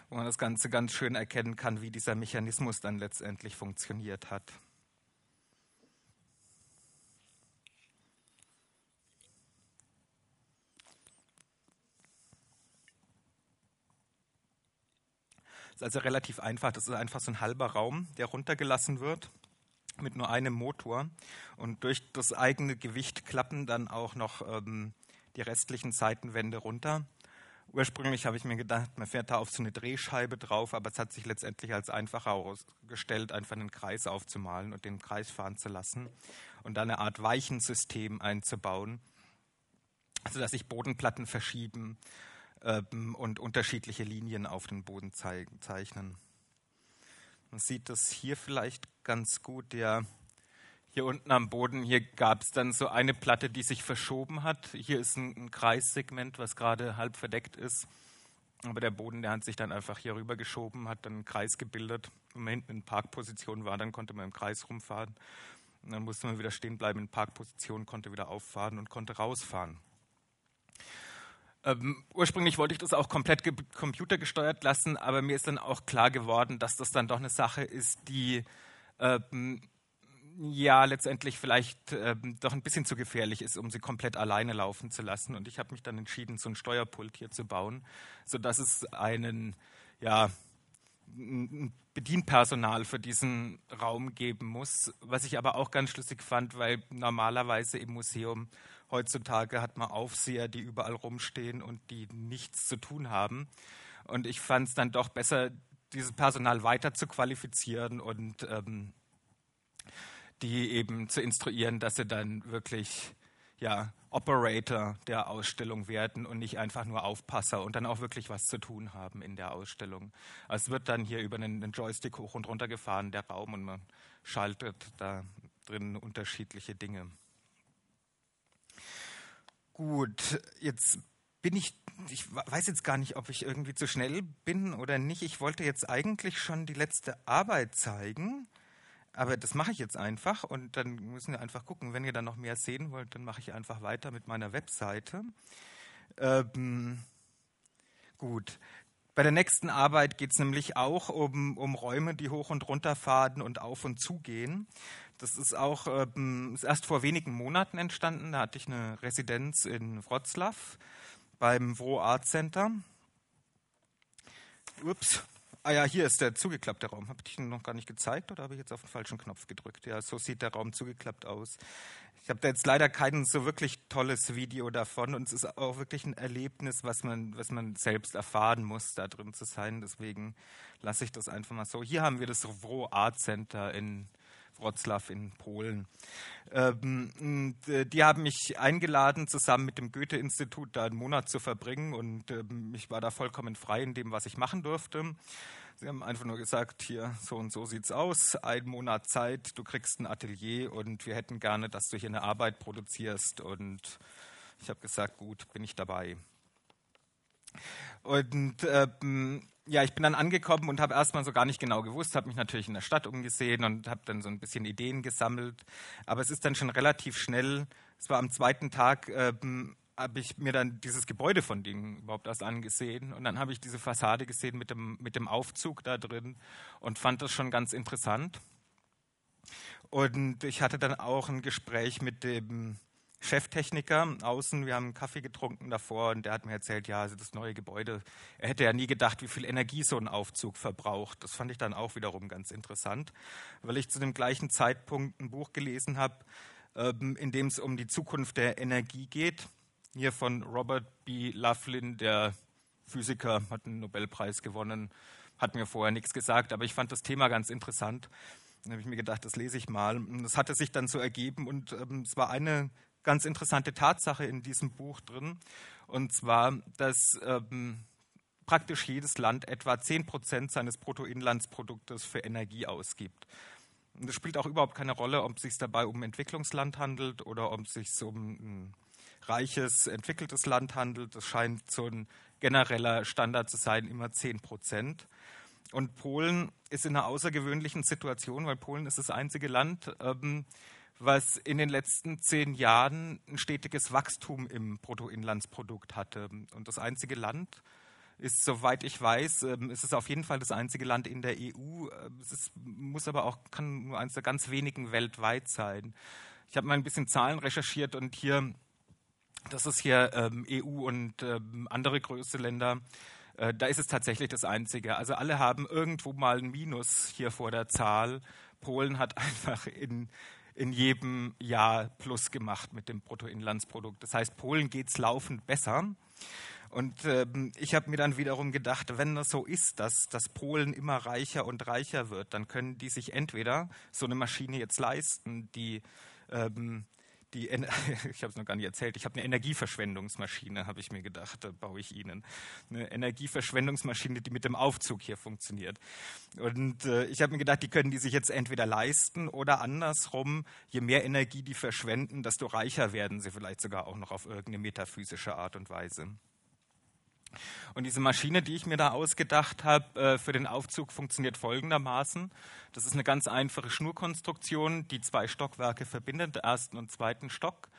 wo man das Ganze ganz schön erkennen kann, wie dieser Mechanismus dann letztendlich funktioniert hat. Ist also relativ einfach. Das ist einfach so ein halber Raum, der runtergelassen wird mit nur einem Motor. Und durch das eigene Gewicht klappen dann auch noch ähm, die restlichen Seitenwände runter. Ursprünglich habe ich mir gedacht, man fährt da auf so eine Drehscheibe drauf, aber es hat sich letztendlich als einfacher herausgestellt, einfach einen Kreis aufzumalen und den Kreis fahren zu lassen und da eine Art Weichensystem einzubauen, sodass sich Bodenplatten verschieben und unterschiedliche Linien auf den Boden zeichnen. Man sieht das hier vielleicht ganz gut. Ja, hier unten am Boden, hier gab es dann so eine Platte, die sich verschoben hat. Hier ist ein, ein Kreissegment, was gerade halb verdeckt ist. Aber der Boden, der hat sich dann einfach hier rüber geschoben, hat dann einen Kreis gebildet. Wenn man hinten in Parkposition war, dann konnte man im Kreis rumfahren. Und dann musste man wieder stehen bleiben in Parkposition, konnte wieder auffahren und konnte rausfahren. Ähm, ursprünglich wollte ich das auch komplett computergesteuert lassen, aber mir ist dann auch klar geworden, dass das dann doch eine Sache ist, die ähm, ja letztendlich vielleicht ähm, doch ein bisschen zu gefährlich ist, um sie komplett alleine laufen zu lassen. Und ich habe mich dann entschieden, so ein Steuerpult hier zu bauen, sodass es einen ja, Bedienpersonal für diesen Raum geben muss, was ich aber auch ganz schlüssig fand, weil normalerweise im Museum Heutzutage hat man Aufseher, die überall rumstehen und die nichts zu tun haben. Und ich fand es dann doch besser, dieses Personal weiter zu qualifizieren und ähm, die eben zu instruieren, dass sie dann wirklich ja, Operator der Ausstellung werden und nicht einfach nur Aufpasser und dann auch wirklich was zu tun haben in der Ausstellung. Also es wird dann hier über einen, einen Joystick hoch und runter gefahren, der Raum, und man schaltet da drin unterschiedliche Dinge. Gut, jetzt bin ich, ich weiß jetzt gar nicht, ob ich irgendwie zu schnell bin oder nicht. Ich wollte jetzt eigentlich schon die letzte Arbeit zeigen, aber das mache ich jetzt einfach und dann müssen wir einfach gucken. Wenn ihr dann noch mehr sehen wollt, dann mache ich einfach weiter mit meiner Webseite. Ähm, gut. Bei der nächsten Arbeit geht es nämlich auch um, um Räume, die hoch und runter fahren und auf und zu gehen. Das ist auch ähm, ist erst vor wenigen Monaten entstanden. Da hatte ich eine Residenz in Wroclaw beim Vro Art Center. Ups. Ah ja, hier ist der zugeklappte Raum. Habe ich ihn noch gar nicht gezeigt oder habe ich jetzt auf den falschen Knopf gedrückt? Ja, so sieht der Raum zugeklappt aus. Ich habe da jetzt leider kein so wirklich tolles Video davon und es ist auch wirklich ein Erlebnis, was man, was man selbst erfahren muss, da drin zu sein. Deswegen lasse ich das einfach mal so. Hier haben wir das Vro Art Center in Wroclaw in Polen. Ähm, äh, die haben mich eingeladen, zusammen mit dem Goethe-Institut da einen Monat zu verbringen und ähm, ich war da vollkommen frei in dem, was ich machen durfte. Sie haben einfach nur gesagt, hier, so und so sieht's aus, ein Monat Zeit, du kriegst ein Atelier und wir hätten gerne, dass du hier eine Arbeit produzierst. Und ich habe gesagt, gut, bin ich dabei. Und ähm, ja, ich bin dann angekommen und habe erstmal so gar nicht genau gewusst, habe mich natürlich in der Stadt umgesehen und habe dann so ein bisschen Ideen gesammelt. Aber es ist dann schon relativ schnell, es war am zweiten Tag, ähm, habe ich mir dann dieses Gebäude von denen überhaupt erst angesehen. Und dann habe ich diese Fassade gesehen mit dem, mit dem Aufzug da drin und fand das schon ganz interessant. Und ich hatte dann auch ein Gespräch mit dem Cheftechniker außen. Wir haben Kaffee getrunken davor und der hat mir erzählt, ja, also das neue Gebäude, er hätte ja nie gedacht, wie viel Energie so ein Aufzug verbraucht. Das fand ich dann auch wiederum ganz interessant, weil ich zu dem gleichen Zeitpunkt ein Buch gelesen habe, ähm, in dem es um die Zukunft der Energie geht. Hier von Robert B. Laughlin, der Physiker, hat einen Nobelpreis gewonnen, hat mir vorher nichts gesagt, aber ich fand das Thema ganz interessant. Dann habe ich mir gedacht, das lese ich mal. Das hatte sich dann so ergeben und ähm, es war eine ganz interessante Tatsache in diesem Buch drin. Und zwar, dass ähm, praktisch jedes Land etwa 10 Prozent seines Bruttoinlandsproduktes für Energie ausgibt. Es spielt auch überhaupt keine Rolle, ob es sich dabei um Entwicklungsland handelt oder ob es sich um ein reiches, entwickeltes Land handelt. Das scheint so ein genereller Standard zu sein, immer 10 Prozent. Und Polen ist in einer außergewöhnlichen Situation, weil Polen ist das einzige Land, ähm, was in den letzten zehn Jahren ein stetiges Wachstum im Bruttoinlandsprodukt hatte. Und das einzige Land ist, soweit ich weiß, ähm, ist es auf jeden Fall das einzige Land in der EU. Es ist, muss aber auch, kann nur eines der ganz wenigen weltweit sein. Ich habe mal ein bisschen Zahlen recherchiert und hier, das ist hier ähm, EU und ähm, andere größere Länder, äh, da ist es tatsächlich das Einzige. Also alle haben irgendwo mal ein Minus hier vor der Zahl. Polen hat *laughs* einfach in in jedem Jahr plus gemacht mit dem Bruttoinlandsprodukt. Das heißt, Polen geht es laufend besser. Und ähm, ich habe mir dann wiederum gedacht, wenn das so ist, dass, dass Polen immer reicher und reicher wird, dann können die sich entweder so eine Maschine jetzt leisten, die ähm, die, *laughs* ich habe es noch gar nicht erzählt, ich habe eine Energieverschwendungsmaschine, habe ich mir gedacht, da baue ich Ihnen. Eine Energieverschwendungsmaschine, die mit dem Aufzug hier funktioniert. Und äh, ich habe mir gedacht, die können die sich jetzt entweder leisten oder andersrum, je mehr Energie die verschwenden, desto reicher werden sie vielleicht sogar auch noch auf irgendeine metaphysische Art und Weise. Und diese Maschine, die ich mir da ausgedacht habe äh, für den Aufzug, funktioniert folgendermaßen. Das ist eine ganz einfache Schnurkonstruktion, die zwei Stockwerke verbindet, den ersten und zweiten Stock,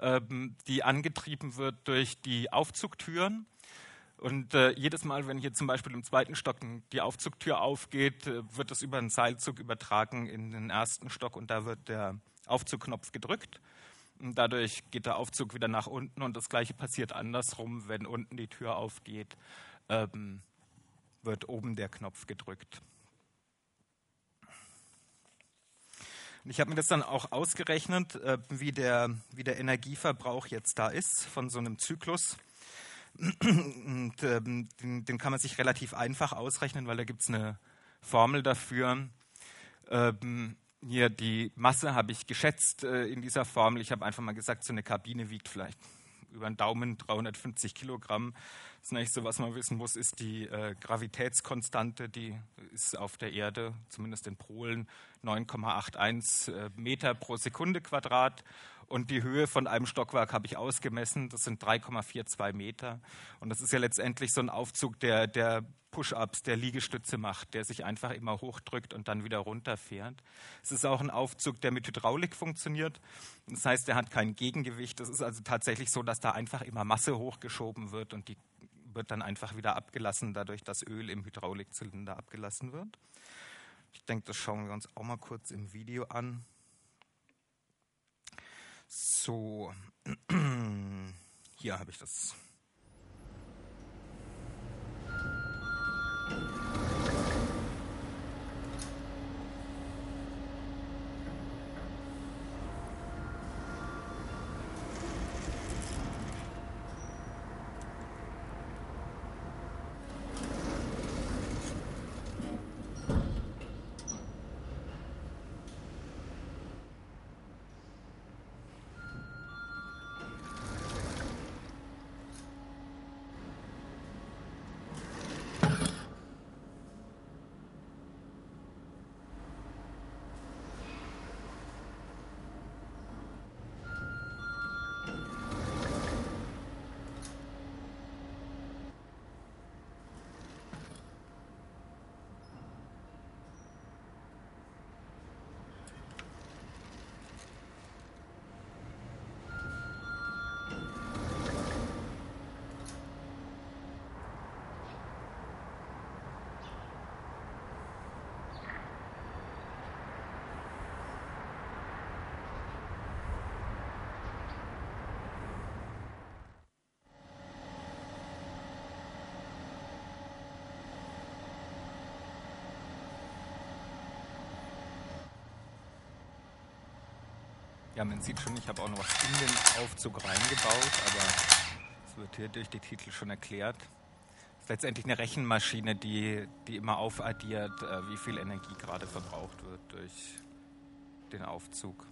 ähm, die angetrieben wird durch die Aufzugtüren. Und äh, jedes Mal, wenn hier zum Beispiel im zweiten Stock die Aufzugtür aufgeht, äh, wird das über einen Seilzug übertragen in den ersten Stock und da wird der Aufzugknopf gedrückt. Dadurch geht der Aufzug wieder nach unten und das gleiche passiert andersrum, wenn unten die Tür aufgeht, ähm, wird oben der Knopf gedrückt. Und ich habe mir das dann auch ausgerechnet, äh, wie, der, wie der Energieverbrauch jetzt da ist von so einem Zyklus. Und ähm, den, den, kann man sich relativ einfach ausrechnen, weil da gibt es eine Formel dafür. Ähm, hier die Masse habe ich geschätzt äh, in dieser Formel. Ich habe einfach mal gesagt, so eine Kabine wiegt vielleicht über den Daumen 350 Kilogramm. Das nächste, was man wissen muss, ist die äh, Gravitätskonstante. Die ist auf der Erde, zumindest in Polen, 9,81 äh, Meter pro Sekunde Quadrat. Und die Höhe von einem Stockwerk habe ich ausgemessen. Das sind 3,42 Meter. Und das ist ja letztendlich so ein Aufzug, der, der Push-ups, der Liegestütze macht, der sich einfach immer hochdrückt und dann wieder runterfährt. Es ist auch ein Aufzug, der mit Hydraulik funktioniert. Das heißt, der hat kein Gegengewicht. Es ist also tatsächlich so, dass da einfach immer Masse hochgeschoben wird und die wird dann einfach wieder abgelassen, dadurch, dass Öl im Hydraulikzylinder abgelassen wird. Ich denke, das schauen wir uns auch mal kurz im Video an. So, *clears throat* hier habe ich das Ja, man sieht schon, ich habe auch noch was in den Aufzug reingebaut, aber es wird hier durch die Titel schon erklärt. Es ist letztendlich eine Rechenmaschine, die, die immer aufaddiert, äh, wie viel Energie gerade verbraucht wird durch den Aufzug.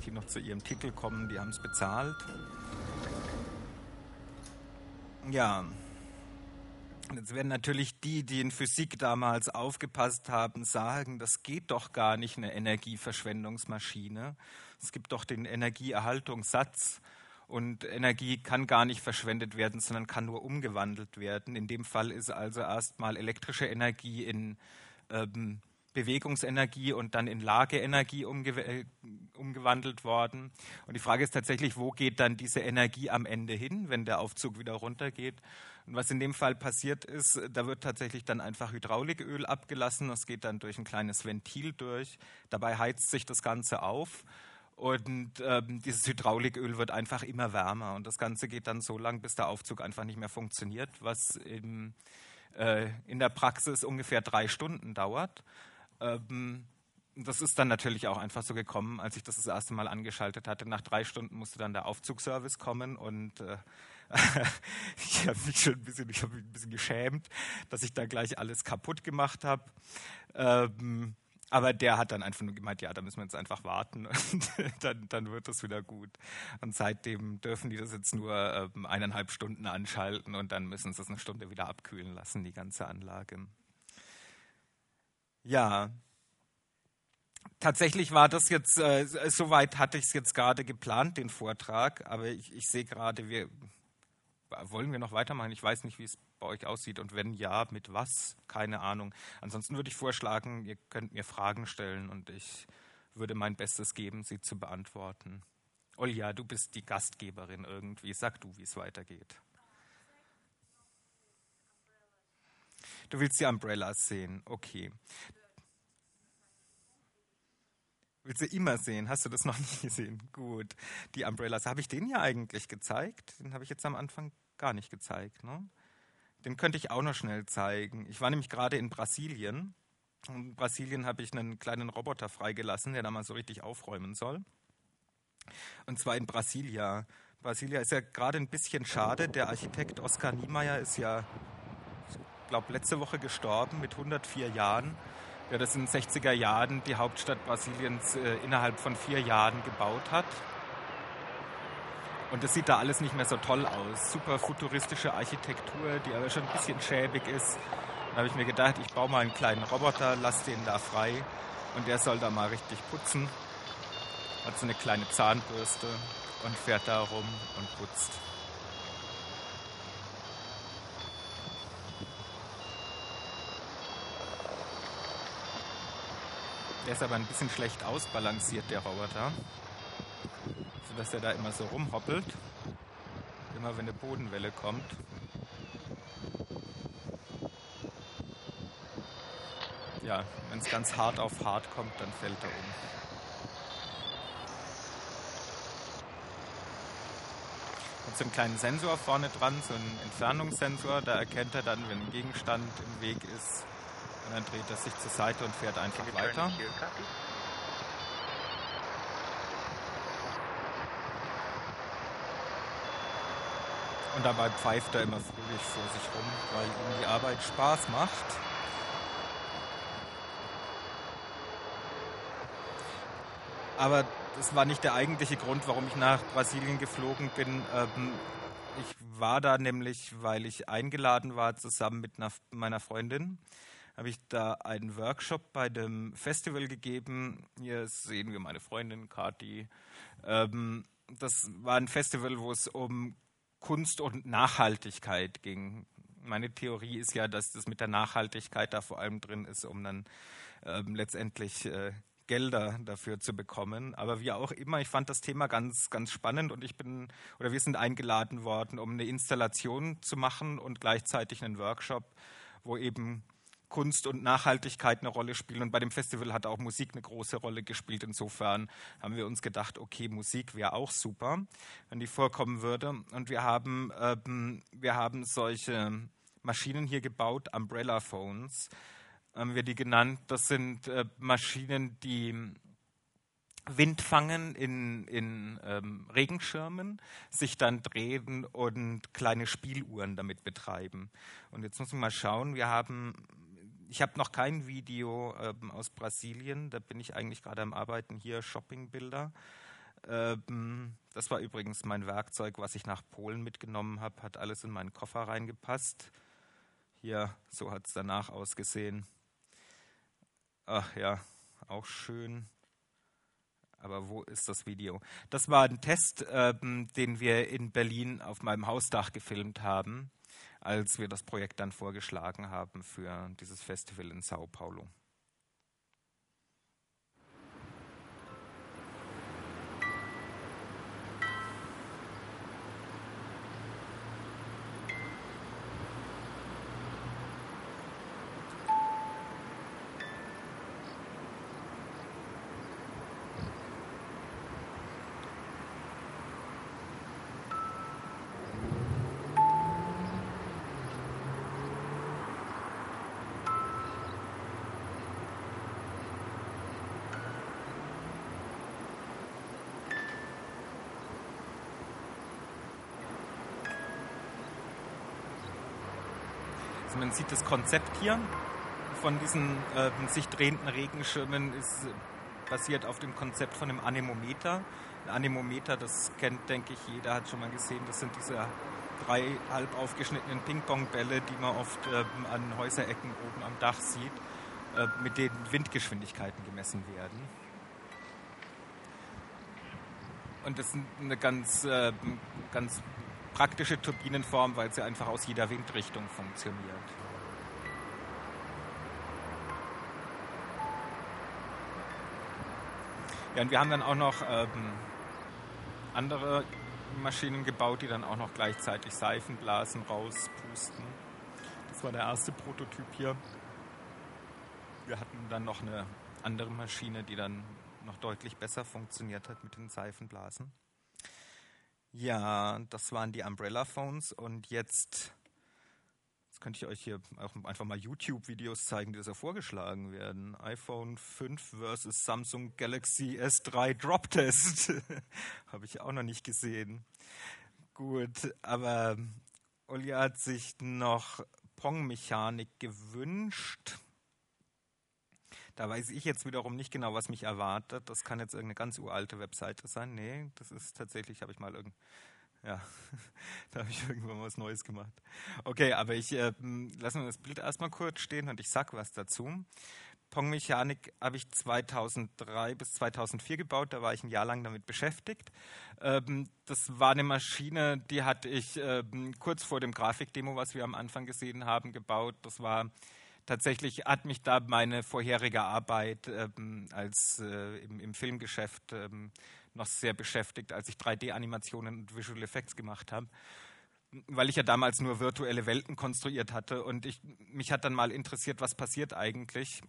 Die noch zu ihrem Titel kommen, die haben es bezahlt. Ja, Jetzt werden natürlich die, die in Physik damals aufgepasst haben, sagen, das geht doch gar nicht eine Energieverschwendungsmaschine. Es gibt doch den Energieerhaltungssatz und Energie kann gar nicht verschwendet werden, sondern kann nur umgewandelt werden. In dem Fall ist also erstmal elektrische Energie in ähm, Bewegungsenergie und dann in Lageenergie umge äh, umgewandelt worden. Und die Frage ist tatsächlich, wo geht dann diese Energie am Ende hin, wenn der Aufzug wieder runtergeht? Und was in dem Fall passiert ist, da wird tatsächlich dann einfach Hydrauliköl abgelassen. Das geht dann durch ein kleines Ventil durch. Dabei heizt sich das Ganze auf. Und ähm, dieses Hydrauliköl wird einfach immer wärmer. Und das Ganze geht dann so lang, bis der Aufzug einfach nicht mehr funktioniert, was im, äh, in der Praxis ungefähr drei Stunden dauert. Ähm, das ist dann natürlich auch einfach so gekommen, als ich das das erste Mal angeschaltet hatte. Nach drei Stunden musste dann der Aufzugservice kommen und äh, *laughs* ich habe mich schon ein bisschen, ich mich ein bisschen geschämt, dass ich da gleich alles kaputt gemacht habe. Ähm, aber der hat dann einfach nur gemeint, ja, da müssen wir jetzt einfach warten *laughs* und dann, dann wird das wieder gut. Und seitdem dürfen die das jetzt nur ähm, eineinhalb Stunden anschalten und dann müssen sie es eine Stunde wieder abkühlen lassen, die ganze Anlage. Ja, Tatsächlich war das jetzt, äh, soweit hatte ich es jetzt gerade geplant, den Vortrag, aber ich, ich sehe gerade, wir wollen wir noch weitermachen? Ich weiß nicht, wie es bei euch aussieht und wenn ja, mit was? Keine Ahnung. Ansonsten würde ich vorschlagen, ihr könnt mir Fragen stellen und ich würde mein Bestes geben, sie zu beantworten. Olja, du bist die Gastgeberin irgendwie. Sag du, wie es weitergeht. Du willst die Umbrellas sehen, okay. Willst du immer sehen? Hast du das noch *laughs* nie gesehen? Gut. Die Umbrellas, habe ich den ja eigentlich gezeigt? Den habe ich jetzt am Anfang gar nicht gezeigt. Ne? Den könnte ich auch noch schnell zeigen. Ich war nämlich gerade in Brasilien. In Brasilien habe ich einen kleinen Roboter freigelassen, der da mal so richtig aufräumen soll. Und zwar in Brasilia. Brasilia ist ja gerade ein bisschen schade. Der Architekt Oskar Niemeyer ist ja, glaube, letzte Woche gestorben mit 104 Jahren. Der das in den 60er Jahren die Hauptstadt Brasiliens äh, innerhalb von vier Jahren gebaut hat. Und das sieht da alles nicht mehr so toll aus. Super futuristische Architektur, die aber schon ein bisschen schäbig ist. Da habe ich mir gedacht, ich baue mal einen kleinen Roboter, lasse den da frei und der soll da mal richtig putzen. Hat so eine kleine Zahnbürste und fährt da rum und putzt. Der ist aber ein bisschen schlecht ausbalanciert, der Roboter dass er da immer so rumhoppelt. Immer wenn eine Bodenwelle kommt. Ja, wenn es ganz hart auf hart kommt, dann fällt er um. Mit so einem kleinen Sensor vorne dran, so ein Entfernungssensor, da erkennt er dann, wenn ein Gegenstand im Weg ist, und dann dreht er sich zur Seite und fährt einfach weiter. Und dabei pfeift er immer fröhlich vor sich rum, weil ihm die Arbeit Spaß macht. Aber das war nicht der eigentliche Grund, warum ich nach Brasilien geflogen bin. Ähm, ich war da nämlich, weil ich eingeladen war, zusammen mit meiner Freundin. Habe ich da einen Workshop bei dem Festival gegeben. Hier sehen wir meine Freundin Kati. Ähm, das war ein Festival, wo es um Kunst und Nachhaltigkeit ging. Meine Theorie ist ja, dass das mit der Nachhaltigkeit da vor allem drin ist, um dann ähm, letztendlich äh, Gelder dafür zu bekommen. Aber wie auch immer, ich fand das Thema ganz, ganz spannend und ich bin oder wir sind eingeladen worden, um eine Installation zu machen und gleichzeitig einen Workshop, wo eben Kunst und Nachhaltigkeit eine Rolle spielen. Und bei dem Festival hat auch Musik eine große Rolle gespielt. Insofern haben wir uns gedacht, okay, Musik wäre auch super, wenn die vorkommen würde. Und wir haben, ähm, wir haben solche Maschinen hier gebaut, Umbrella Phones, haben wir die genannt. Das sind äh, Maschinen, die Wind fangen in, in ähm, Regenschirmen, sich dann drehen und kleine Spieluhren damit betreiben. Und jetzt muss man mal schauen, wir haben ich habe noch kein Video ähm, aus Brasilien, da bin ich eigentlich gerade am Arbeiten, hier Shoppingbilder. Ähm, das war übrigens mein Werkzeug, was ich nach Polen mitgenommen habe, hat alles in meinen Koffer reingepasst. Hier, so hat es danach ausgesehen. Ach ja, auch schön. Aber wo ist das Video? Das war ein Test, ähm, den wir in Berlin auf meinem Hausdach gefilmt haben, als wir das Projekt dann vorgeschlagen haben für dieses Festival in Sao Paulo. Man sieht das Konzept hier von diesen äh, sich drehenden Regenschirmen ist basiert auf dem Konzept von einem Anemometer. Ein Anemometer, das kennt, denke ich, jeder hat schon mal gesehen. Das sind diese drei halb aufgeschnittenen Ping-Pong-Bälle, die man oft äh, an Häuserecken oben am Dach sieht, äh, mit denen Windgeschwindigkeiten gemessen werden. Und das ist eine ganz, äh, ganz praktische Turbinenform, weil sie einfach aus jeder Windrichtung funktioniert. Ja, und wir haben dann auch noch ähm, andere Maschinen gebaut, die dann auch noch gleichzeitig Seifenblasen rauspusten. Das war der erste Prototyp hier. Wir hatten dann noch eine andere Maschine, die dann noch deutlich besser funktioniert hat mit den Seifenblasen. Ja, das waren die Umbrella Phones und jetzt, könnte ich euch hier auch einfach mal YouTube-Videos zeigen, die so vorgeschlagen werden. iPhone 5 versus Samsung Galaxy S3 Drop Test. *laughs* Habe ich auch noch nicht gesehen. Gut, aber Uli hat sich noch Pong-Mechanik gewünscht. Da weiß ich jetzt wiederum nicht genau, was mich erwartet. Das kann jetzt irgendeine ganz uralte Webseite sein. Nee, das ist tatsächlich, habe ich mal irgend, ja, *laughs* da habe ich irgendwann was Neues gemacht. Okay, aber ich äh, lasse mir das Bild erstmal kurz stehen und ich sag was dazu. Pong-Mechanik habe ich 2003 bis 2004 gebaut, da war ich ein Jahr lang damit beschäftigt. Ähm, das war eine Maschine, die hatte ich ähm, kurz vor dem Grafikdemo, was wir am Anfang gesehen haben, gebaut. Das war tatsächlich hat mich da meine vorherige Arbeit ähm, als äh, im, im, Filmgeschäft ähm, noch sehr beschäftigt, als ich 3D-Animationen und Visual Effects gemacht habe, weil ich ja damals nur virtuelle Welten konstruiert hatte und ich, mich hat dann mal interessiert, was passiert eigentlich.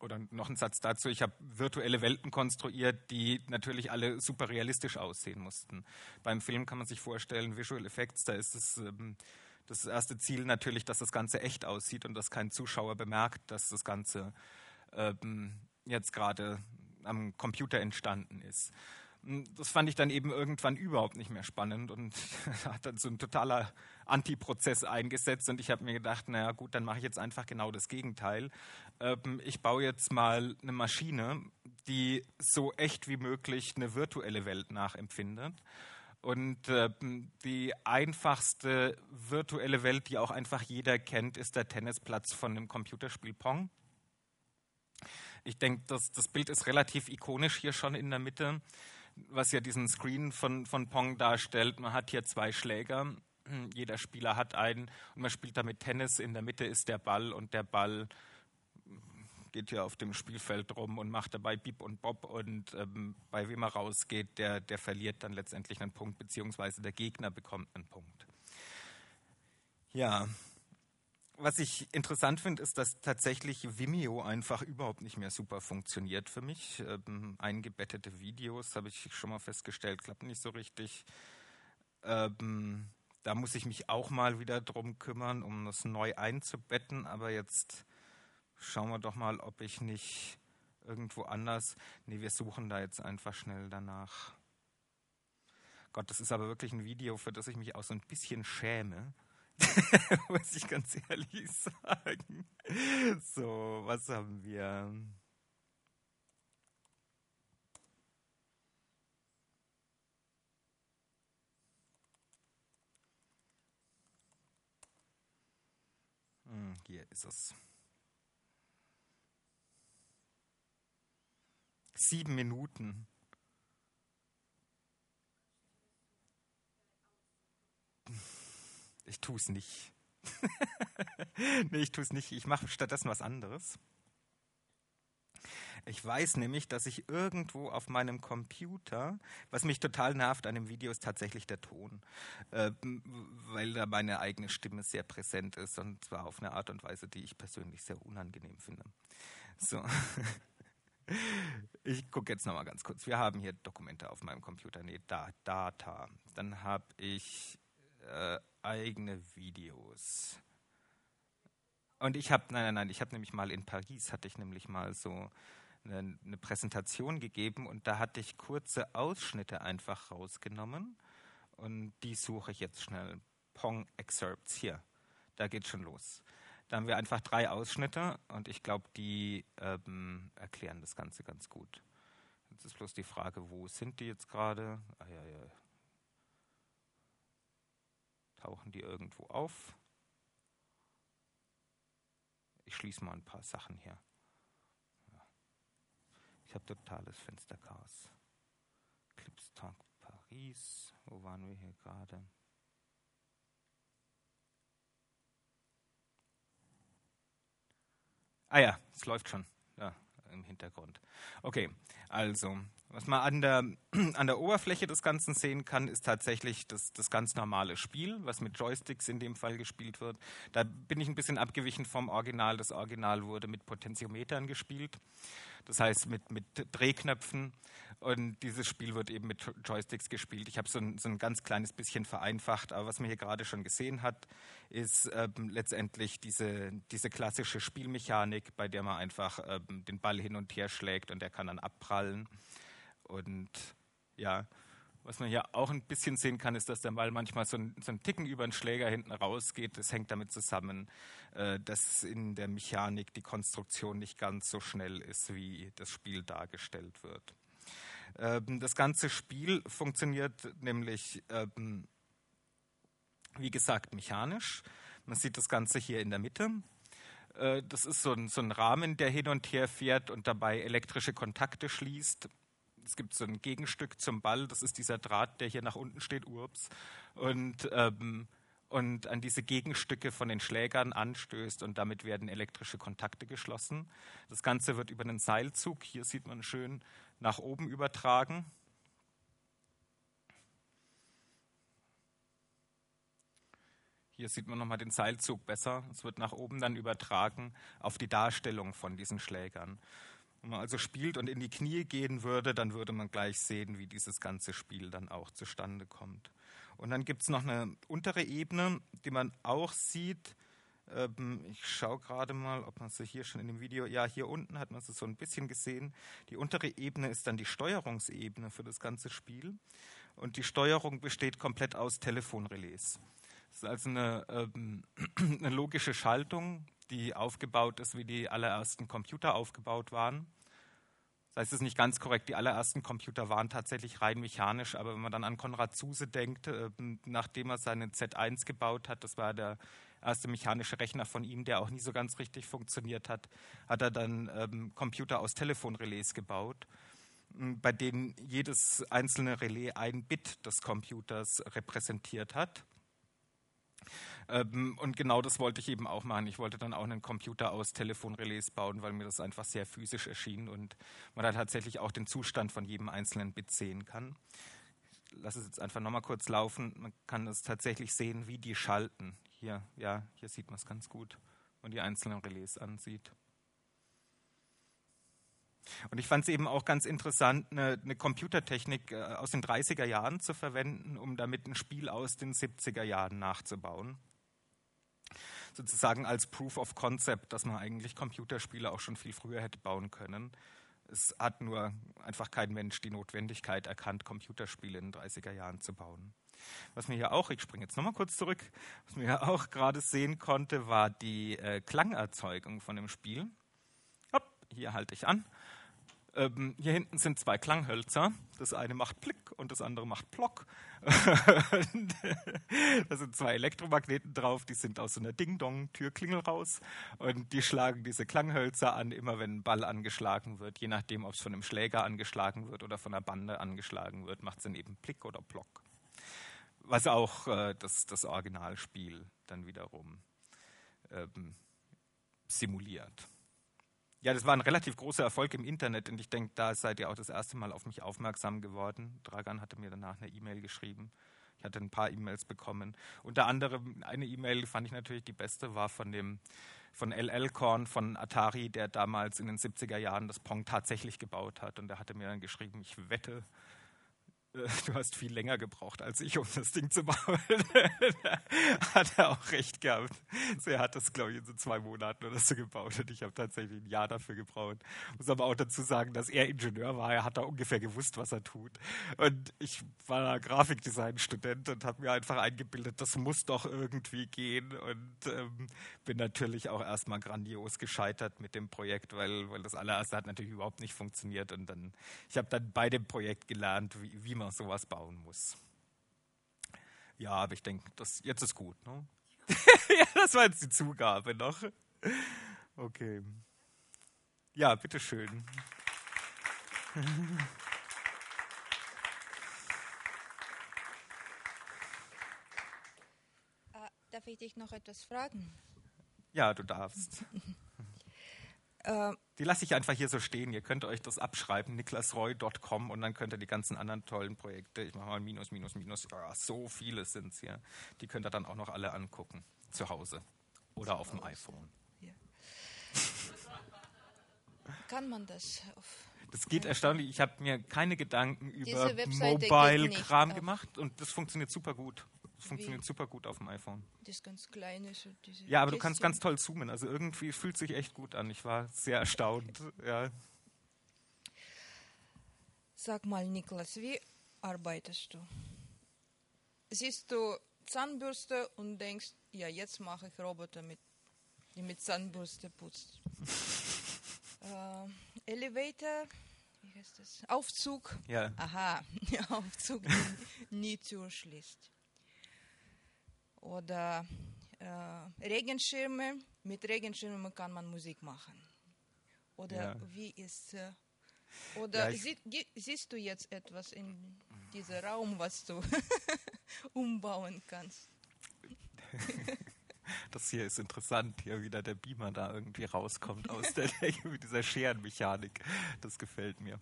Oder noch ein Satz dazu, ich habe virtuelle Welten konstruiert, die natürlich alle super realistisch aussehen mussten. Beim Film kann man sich vorstellen, Visual Effects, da ist es ähm, das erste Ziel natürlich, dass das Ganze echt aussieht und dass kein Zuschauer bemerkt, dass das Ganze ähm, jetzt gerade am Computer entstanden ist. Das fand ich dann eben irgendwann überhaupt nicht mehr spannend und *laughs* hat dann so ein totaler Antiprozess eingesetzt und ich habe mir gedacht, naja gut, dann mache ich jetzt einfach genau das Gegenteil. Ähm, ich baue jetzt mal eine Maschine, die so echt wie möglich eine virtuelle Welt nachempfindet und äh, die einfachste virtuelle Welt, die auch einfach jeder kennt, ist der Tennisplatz von dem Computerspiel Pong. Ich denke, das, das Bild ist relativ ikonisch hier schon in der Mitte, was ja diesen Screen von, von Pong darstellt. Man hat hier zwei Schläger, jeder Spieler hat einen und man spielt damit Tennis. In der Mitte ist der Ball und der Ball geht ja auf dem Spielfeld rum und macht dabei Bip und Bob und ähm, bei wem er rausgeht, der, der verliert dann letztendlich einen Punkt, beziehungsweise der Gegner bekommt einen Punkt. Ja, was ich interessant finde, ist, dass tatsächlich Vimeo einfach überhaupt nicht mehr super funktioniert für mich. Ähm, eingebettete Videos, habe ich schon mal festgestellt, klappen nicht so richtig. Ähm, da muss ich mich auch mal wieder drum kümmern, um das neu einzubetten, aber jetzt schauen wir doch mal, ob ich nicht irgendwo anders. Nee, wir suchen da jetzt einfach schnell danach. Gott, das ist aber wirklich ein Video, für das ich mich auch so ein bisschen schäme. *laughs* muss ich ganz ehrlich sagen. So, was haben wir? Hm, hier ist es. Sieben Minuten. Ich tue es nicht. *laughs* nee, ich tue es nicht. Ich mache stattdessen was anderes. Ich weiß nämlich, dass ich irgendwo auf meinem Computer, was mich total nervt an dem Video, ist tatsächlich der Ton, äh, weil da meine eigene Stimme sehr präsent ist und zwar auf eine Art und Weise, die ich persönlich sehr unangenehm finde. So. *laughs* Ich gucke jetzt nochmal ganz kurz. Wir haben hier Dokumente auf meinem Computer. Nee, da, Data. Dann habe ich äh, eigene Videos. Und ich habe, nein, nein, nein, ich habe nämlich mal in Paris, hatte ich nämlich mal so eine, eine, Präsentation gegeben und da hatte ich kurze Ausschnitte einfach rausgenommen und die suche ich jetzt schnell. Pong Excerpts hier, da geht schon los. Da haben wir einfach drei Ausschnitte und ich glaube, die ähm, erklären das Ganze ganz gut. Jetzt ist bloß die Frage, wo sind die jetzt gerade? Ah, ja, ja, tauchen die irgendwo auf. Ich schließe mal ein paar Sachen hier. Ja. Ich habe totales Fensterchaos. Clipstag Paris. Wo waren wir hier gerade? Ah ja, es läuft schon ja, im Hintergrund. Okay, also was man an der, *clears throat* an der Oberfläche des Ganzen sehen kann, ist tatsächlich das, das ganz normale Spiel, was mit Joysticks in dem Fall gespielt wird. Da bin ich ein bisschen abgewichen vom Original. Das Original wurde mit Potentiometern gespielt, das heißt mit, mit Drehknöpfen. Und dieses Spiel wird eben mit Joysticks gespielt. Ich habe so ein, so ein ganz kleines bisschen vereinfacht, aber was man hier gerade schon gesehen hat, ist ähm, letztendlich diese, diese klassische Spielmechanik, bei der man einfach ähm, den Ball hin und her schlägt und der kann dann abprallen. Und ja, was man hier auch ein bisschen sehen kann, ist, dass der Ball manchmal so ein, so ein Ticken über den Schläger hinten rausgeht. Das hängt damit zusammen, äh, dass in der Mechanik die Konstruktion nicht ganz so schnell ist, wie das Spiel dargestellt wird. Ähm, das ganze Spiel funktioniert nämlich, ähm, wie gesagt, mechanisch. Man sieht das Ganze hier in der Mitte. Äh, das ist so ein, so ein Rahmen, der hin und her fährt und dabei elektrische Kontakte schließt es gibt so ein Gegenstück zum Ball, das ist dieser Draht, der hier nach unten steht, ups, und, ähm, und an diese Gegenstücke von den Schlägern anstößt und damit werden elektrische Kontakte geschlossen. Das Ganze wird über einen Seilzug, hier sieht man schön, nach oben übertragen. Hier sieht man nochmal den Seilzug besser. Es wird nach oben dann übertragen auf die Darstellung von diesen Schlägern. Wenn man also spielt und in die Knie gehen würde, dann würde man gleich sehen, wie dieses ganze Spiel dann auch zustande kommt. Und dann gibt es noch eine untere Ebene, die man auch sieht. Ähm, ich schaue gerade mal, ob man sie hier schon in dem Video, ja, hier unten hat man sie so ein bisschen gesehen. Die untere Ebene ist dann die Steuerungsebene für das ganze Spiel. Und die Steuerung besteht komplett aus Telefonrelais. Das ist also eine, ähm, *clears throat* eine logische Schaltung, die aufgebaut ist, wie die allerersten Computer aufgebaut waren. Das heißt, es ist nicht ganz korrekt. Die allerersten Computer waren tatsächlich rein mechanisch, aber wenn man dann an Konrad Zuse denkt, äh, nachdem er seinen Z1 gebaut hat, das war der erste mechanische Rechner von ihm, der auch nie so ganz richtig funktioniert hat, hat er dann ähm, Computer aus Telefonrelais gebaut, bei denen jedes einzelne Relais ein Bit des Computers repräsentiert hat. Ähm, und genau das wollte ich eben auch machen. Ich wollte dann auch einen Computer aus Telefonrelais bauen, weil mir das einfach sehr physisch erschien und man da tatsächlich auch den Zustand von jedem einzelnen Bit sehen kann. Ich lasse es jetzt einfach nochmal kurz laufen. Man kann es tatsächlich sehen, wie die schalten. Hier, ja, hier sieht man es ganz gut, wenn man die einzelnen Relais ansieht. Und ich fand es eben auch ganz interessant, eine, eine, Computertechnik äh, aus den 30er Jahren zu verwenden, um damit ein Spiel aus den 70er Jahren nachzubauen sozusagen als Proof of Concept, dass man eigentlich Computerspiele auch schon viel früher hätte bauen können. Es hat nur einfach kein Mensch die Notwendigkeit erkannt, Computerspiele in den 30er Jahren zu bauen. Was mir ja auch, ich springe jetzt nochmal kurz zurück, was mir ja auch gerade sehen konnte, war die äh, Klangerzeugung von dem Spiel. Hopp, hier halte ich an. Ähm, hier hinten sind zwei Klanghölzer. Das eine macht Plick und das andere macht Plock. *laughs* da sind zwei Elektromagneten drauf, die sind aus so einer Ding-Dong-Türklingel raus. Und die schlagen diese Klanghölzer an, immer wenn ein Ball angeschlagen wird. Je nachdem, ob es von einem Schläger angeschlagen wird oder von einer Bande angeschlagen wird, macht es dann eben Plick oder Plock. Was auch äh, das, das Originalspiel dann wiederum ähm, simuliert. Ja, das war ein relativ großer Erfolg im Internet und ich denke, da seid ihr auch das erste Mal auf mich aufmerksam geworden. Dragan hatte mir danach eine E-Mail geschrieben. Ich hatte ein paar E-Mails bekommen. Unter anderem eine E-Mail fand ich natürlich die beste, war von dem von LL Korn von Atari, der damals in den 70er Jahren das Pong tatsächlich gebaut hat. Und der hatte mir dann geschrieben, ich wette, du hast viel länger gebraucht als ich, um das Ding zu bauen. *laughs* hat er auch recht gehabt. So, er hat das, glaube ich, in so zwei Monaten oder so gebaut und ich habe tatsächlich ein Jahr dafür gebraucht. Muss aber auch dazu sagen, dass er Ingenieur war. Er hat da ungefähr gewusst, was er tut. Und ich war Grafikdesign-Student und habe mir einfach eingebildet, das muss doch irgendwie gehen und ähm, bin natürlich auch erstmal grandios gescheitert mit dem Projekt, weil, weil das allererste hat natürlich überhaupt nicht funktioniert und dann, ich habe dann bei dem Projekt gelernt, wie, wie man man sowas bauen muss. Ja, aber ich denke, jetzt ist gut. Ne? *laughs* ja, das war jetzt die Zugabe noch. Okay. Ja, bitteschön. Äh, darf ich dich noch etwas fragen? Ja, du darfst. *laughs* Äh, die lasse ich einfach hier so stehen. Ihr könnt euch das abschreiben, niklasroy.com und dann könnt ihr die ganzen anderen tollen Projekte, ich mache mal Minus, Minus, Minus, ja, so viele sind es hier, die könnt ihr dann auch noch alle angucken, zu Hause oder auf dem iPhone. Ja. Kann man das auf das geht erstaunlich. Ich habe mir keine Gedanken über Mobile-Kram gemacht und das funktioniert super gut. Das funktioniert Wie? super gut auf dem iPhone. Das ganz kleine, so diese Ja, aber Kiste. du kannst ganz toll zoomen. Also irgendwie fühlt sich echt gut an. Ich war sehr erstaunt. Ja. Sag mal, Niklas, wie arbeitest du? Siehst du Zahnbürste und denkst, ja, jetzt mache ich Roboter, mit, die mit Zahnbürste putzt. *laughs* äh, Elevator, wie heißt das? Aufzug. Ja. Aha, *laughs* Aufzug, nie Tür schließt oder äh, Regenschirme. Mit Regenschirmen kann man Musik machen. Oder ja. wie ist äh, oder ja, sie, siehst du jetzt etwas in diesem Raum, was du *laughs* umbauen kannst? *laughs* Das hier ist interessant, hier wieder der Beamer da irgendwie rauskommt aus der *laughs* Decke mit dieser Scherenmechanik. Das gefällt mir.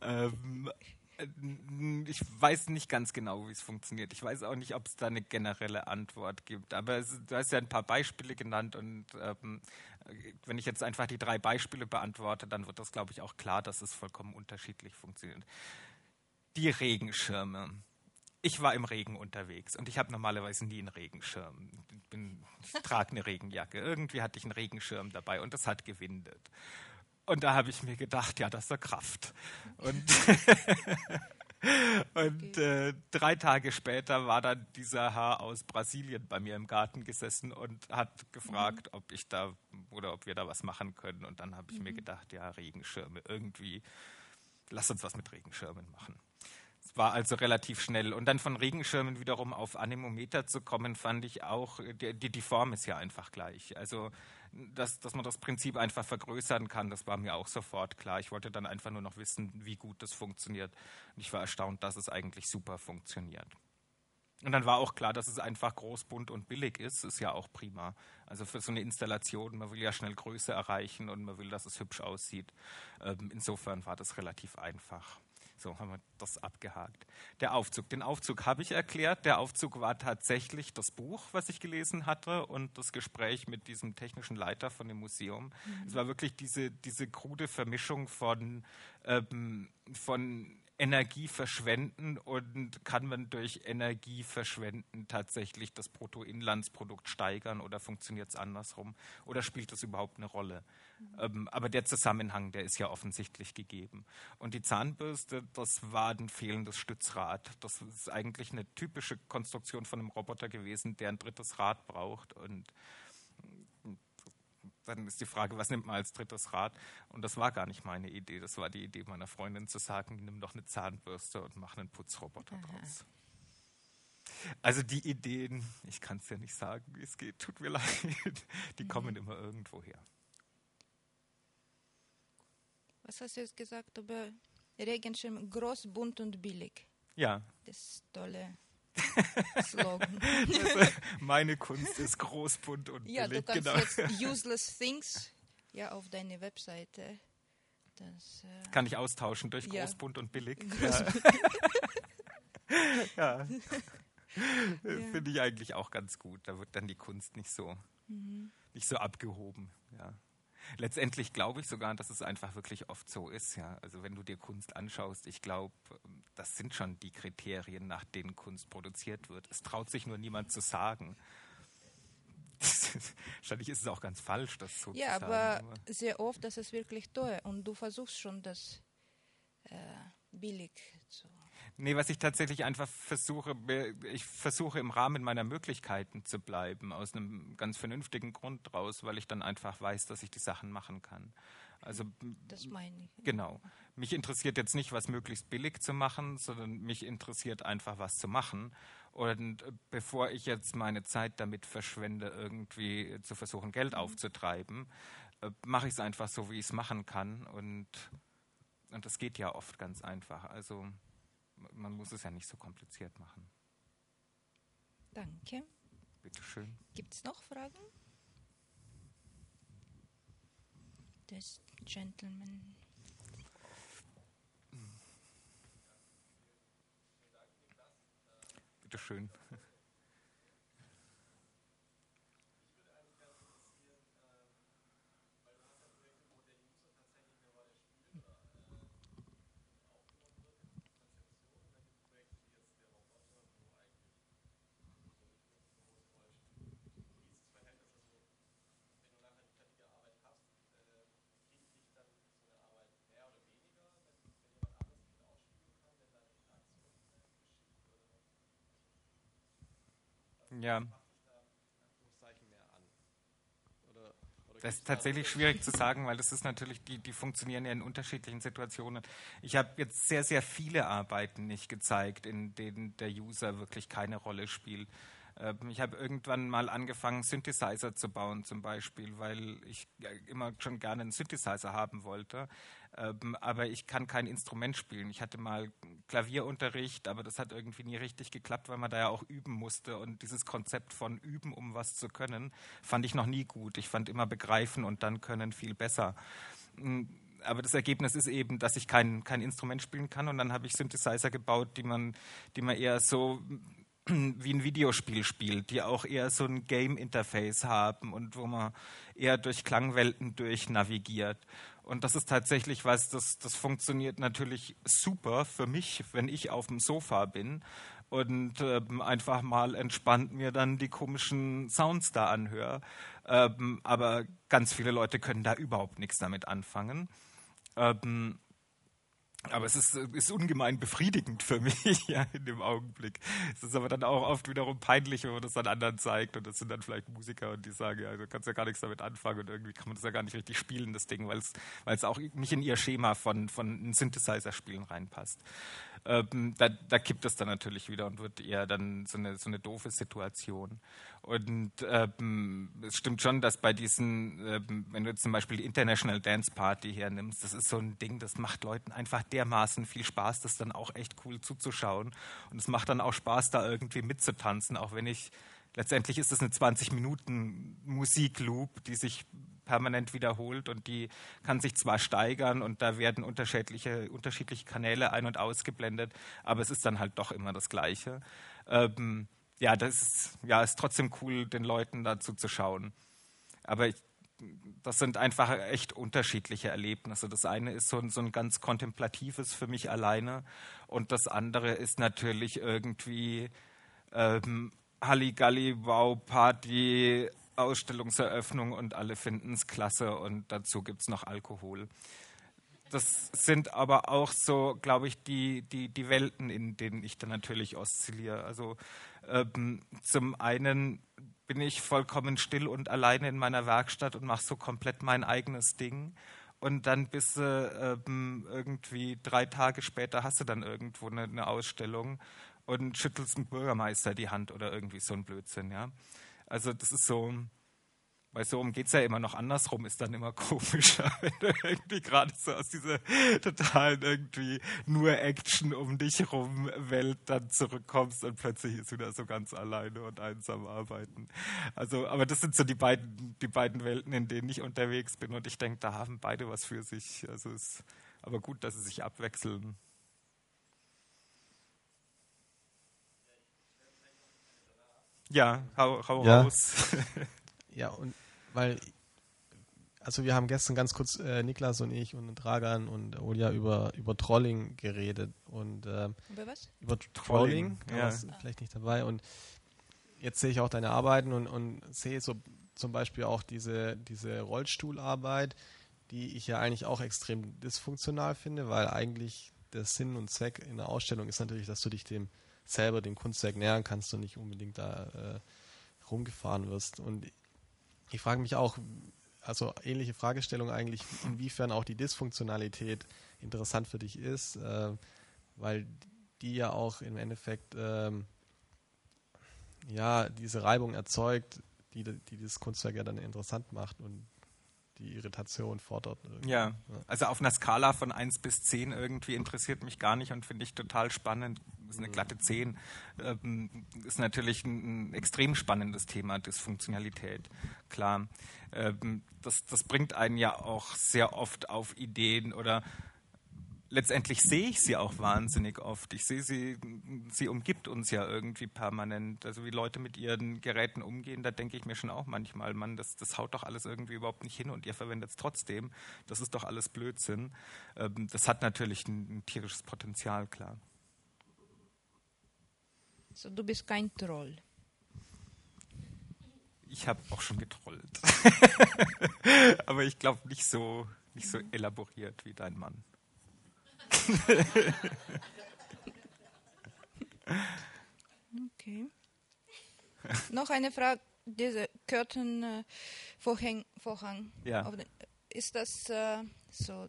Ähm, ich weiß nicht ganz genau, wie es funktioniert. Ich weiß auch nicht, ob es da eine generelle Antwort gibt. Aber es, du hast ja ein paar Beispiele genannt und ähm, wenn ich jetzt einfach die drei Beispiele beantworte, dann wird das, glaube ich, auch klar, dass es vollkommen unterschiedlich funktioniert. Die Regenschirme. Ich war im Regen unterwegs und ich habe normalerweise nie einen Regenschirm. Bin, ich trage eine Regenjacke. Irgendwie hatte ich einen Regenschirm dabei und es hat gewindet. Und da habe ich mir gedacht, ja, das ist doch Kraft. Und, *laughs* und äh, drei Tage später war dann dieser Herr aus Brasilien bei mir im Garten gesessen und hat gefragt, mhm. ob ich da oder ob wir da was machen können. Und dann habe ich mhm. mir gedacht, ja, Regenschirme, irgendwie, lass uns was mit Regenschirmen machen war also relativ schnell. Und dann von Regenschirmen wiederum auf Anemometer zu kommen, fand ich auch, die, die, Form ist ja einfach gleich. Also, dass, dass man das Prinzip einfach vergrößern kann, das war mir auch sofort klar. Ich wollte dann einfach nur noch wissen, wie gut das funktioniert. Und ich war erstaunt, dass es eigentlich super funktioniert. Und dann war auch klar, dass es einfach groß, bunt und billig ist. Ist ja auch prima. Also für so eine Installation, man will ja schnell Größe erreichen und man will, dass es hübsch aussieht. Ähm, insofern war das relativ einfach. So haben wir das abgehakt. Der Aufzug. Den Aufzug habe ich erklärt. Der Aufzug war tatsächlich das Buch, was ich gelesen hatte und das Gespräch mit diesem technischen Leiter von dem Museum. Mhm. Es war wirklich diese, diese krude Vermischung von, ähm, von Energie verschwenden und kann man durch Energie verschwenden tatsächlich das Bruttoinlandsprodukt steigern oder funktioniert es andersrum oder spielt das überhaupt eine Rolle? Mhm. Ähm, aber der Zusammenhang, der ist ja offensichtlich gegeben. Und die Zahnbürste, das war ein fehlendes Stützrad. Das ist eigentlich eine typische Konstruktion von einem Roboter gewesen, der ein drittes Rad braucht und dann ist die Frage, was nimmt man als drittes Rad? Und das war gar nicht meine Idee. Das war die Idee meiner Freundin zu sagen, nimm doch eine Zahnbürste und mach einen Putzroboter Aha. draus. Also die Ideen, ich kann es ja nicht sagen, wie es geht, tut mir *laughs* leid, die mhm. kommen immer irgendwo her. Was hast du jetzt gesagt über Regenschirm? Groß, bunt und billig. Ja. Das tolle Slogan. Meine Kunst ist groß, bunt und ja, billig. Ja, du kannst genau. jetzt *laughs* Useless Things ja auf deine Webseite. Das, äh Kann ich austauschen durch ja. groß, bunt und billig. *laughs* Ja. *laughs* ja. Finde ich eigentlich auch ganz gut. Da wird dann die Kunst nicht so, mhm. nicht so abgehoben. Ja letztendlich glaube ich sogar, dass es einfach wirklich oft so ist. Ja. Also wenn du dir Kunst anschaust, ich glaube, das sind schon die Kriterien, nach denen Kunst produziert wird. Es traut sich nur niemand zu sagen. *laughs* Wahrscheinlich ist es auch ganz falsch, das so ja, zu sagen. Ja, aber sehr oft, das ist wirklich teuer und du versuchst schon, das äh, billig zu Nee, was ich tatsächlich einfach versuche, ich versuche im Rahmen meiner Möglichkeiten zu bleiben, aus einem ganz vernünftigen Grund draus, weil ich dann einfach weiß, dass ich die Sachen machen kann. Also, das meine ich. Genau. Mich interessiert jetzt nicht, was möglichst billig zu machen, sondern mich interessiert einfach, was zu machen. Und bevor ich jetzt meine Zeit damit verschwende, irgendwie zu versuchen, Geld mhm. aufzutreiben, äh, mache ich es einfach so, wie ich es machen kann. Und, und das geht ja oft ganz einfach. Also man muss es ja nicht so kompliziert machen. Danke. Bitte schön. Gibt es noch Fragen? Das Gentleman. Bitte Ja. Das ist tatsächlich schwierig zu sagen, weil das ist natürlich, die, die funktionieren ja in unterschiedlichen Situationen. Ich habe jetzt sehr, sehr viele Arbeiten nicht gezeigt, in denen der User wirklich keine Rolle spielt. Ähm, ich habe irgendwann mal angefangen, Synthesizer zu bauen zum Beispiel, weil ich immer schon gerne einen Synthesizer haben wollte. Ähm, aber ich kann kein Instrument spielen. Ich hatte mal Klavierunterricht, aber das hat irgendwie nie richtig geklappt, weil man da ja auch üben musste. Und dieses Konzept von üben, um was zu können, fand ich noch nie gut. Ich fand immer begreifen und dann können viel besser hm, aber das Ergebnis ist eben, dass ich kein, kein Instrument spielen kann und dann habe ich Synthesizer gebaut, die man, die man eher so wie ein Videospiel spielt, die auch eher so ein Game-Interface haben und wo man eher durch Klangwelten durch navigiert. Und das ist tatsächlich was, das, das funktioniert natürlich super für mich, wenn ich auf dem Sofa bin und ähm, einfach mal entspannt mir dann die komischen Sounds da anhöre. Ähm, aber ganz viele Leute können da überhaupt nichts damit anfangen. Ähm, aber es ist, ist ungemein befriedigend für *laughs* mich ja, in dem Augenblick. Es ist aber dann auch oft wiederum peinlich, wenn man das dann anderen zeigt. Und das sind dann vielleicht Musiker und die sagen, ja, du kannst ja gar nichts damit anfangen und irgendwie kann man das ja gar nicht richtig spielen, das Ding, weil es auch nicht in ihr Schema von, von Synthesizer-Spielen reinpasst ähm, da, da, kippt es dann natürlich wieder und wird eher dann so eine, so eine doofe Situation. Und ähm, es stimmt schon, dass bei diesen, ähm, wenn du zum Beispiel die International Dance Party hernimmst, das ist so ein Ding, das macht Leuten einfach dermaßen viel Spaß, das dann auch echt cool zuzuschauen. Und es macht dann auch Spaß, da irgendwie mitzutanzen, auch wenn ich letztendlich ist es eine 20 Minuten Musikloop, die sich permanent wiederholt und die kann sich zwar steigern und da werden unterschiedliche, unterschiedliche Kanäle ein- und ausgeblendet, aber es ist dann halt doch immer das Gleiche. Ähm, ja, das ist, ja, ist trotzdem cool, den Leuten dazu zu schauen. Aber ich, das sind einfach echt unterschiedliche Erlebnisse. Das eine ist so ein, so ein ganz kontemplatives für mich alleine und das andere ist natürlich irgendwie ähm, Halligalli, Wow, Party, Ausstellungseröffnung und alle finden es klasse und dazu gibt es noch Alkohol. Das sind aber auch so, glaube ich, die, die, die Welten, in denen ich dann natürlich oszilliere. Also ähm, zum einen bin ich vollkommen still und alleine in meiner Werkstatt und mache so komplett mein eigenes Ding. Und dann bist du ähm, irgendwie drei Tage später hast du dann irgendwo eine, eine Ausstellung und schüttelst dem Bürgermeister die Hand oder irgendwie so ein Blödsinn, ja. Also das ist so, weil so um geht es ja immer noch andersrum, ist dann immer komischer, *laughs* wenn du irgendwie gerade so aus dieser totalen irgendwie nur Action um dich rum Welt dann zurückkommst und plötzlich ist wieder so ganz alleine und einsam arbeiten. Also, aber das sind so die beiden, die beiden Welten, in denen ich unterwegs bin und ich denke, da haben beide was für sich. Also es ist aber gut, dass sie sich abwechseln. Ja, hau, hau ja. raus. *laughs* ja, und weil, also wir haben gestern ganz kurz, äh, Niklas und ich und Dragan und Olia über, über Trolling geredet. Und, äh, über was? Über Trolling, Trolling ja. vielleicht nicht dabei. Und jetzt sehe ich auch deine Arbeiten und, und sehe so zum Beispiel auch diese, diese Rollstuhlarbeit, die ich ja eigentlich auch extrem dysfunktional finde, weil eigentlich der Sinn und Zweck in der Ausstellung ist natürlich, dass du dich dem selber dem Kunstwerk nähern kannst und nicht unbedingt da äh, rumgefahren wirst. Und ich frage mich auch, also ähnliche Fragestellung eigentlich, inwiefern auch die Dysfunktionalität interessant für dich ist, äh, weil die ja auch im Endeffekt ähm, ja diese Reibung erzeugt, die, die das Kunstwerk ja dann interessant macht und die Irritation fordert. Ja. ja, also auf einer Skala von 1 bis 10 irgendwie interessiert mich gar nicht und finde ich total spannend. Das ist eine glatte 10. Ähm, ist natürlich ein, ein, extrem spannendes Thema, Dysfunktionalität. Klar. Ähm, das, das bringt einen ja auch sehr oft auf Ideen oder letztendlich sehe ich sie auch wahnsinnig oft. Ich sehe sie, sie umgibt uns ja irgendwie permanent. Also wie Leute mit ihren Geräten umgehen, da denke ich mir schon auch manchmal, Mann, das, das haut doch alles irgendwie überhaupt nicht hin und ihr verwendet es trotzdem. Das ist doch alles Blödsinn. Ähm, das hat natürlich ein, ein tierisches Potenzial, klar. So, du bist kein Troll. Ich habe auch schon getrollt. *laughs* Aber ich glaube nicht so, nicht so elaboriert wie dein Mann. Okay. Noch eine Frage, diese Curtain-Vorhang, ja. ist das äh, so,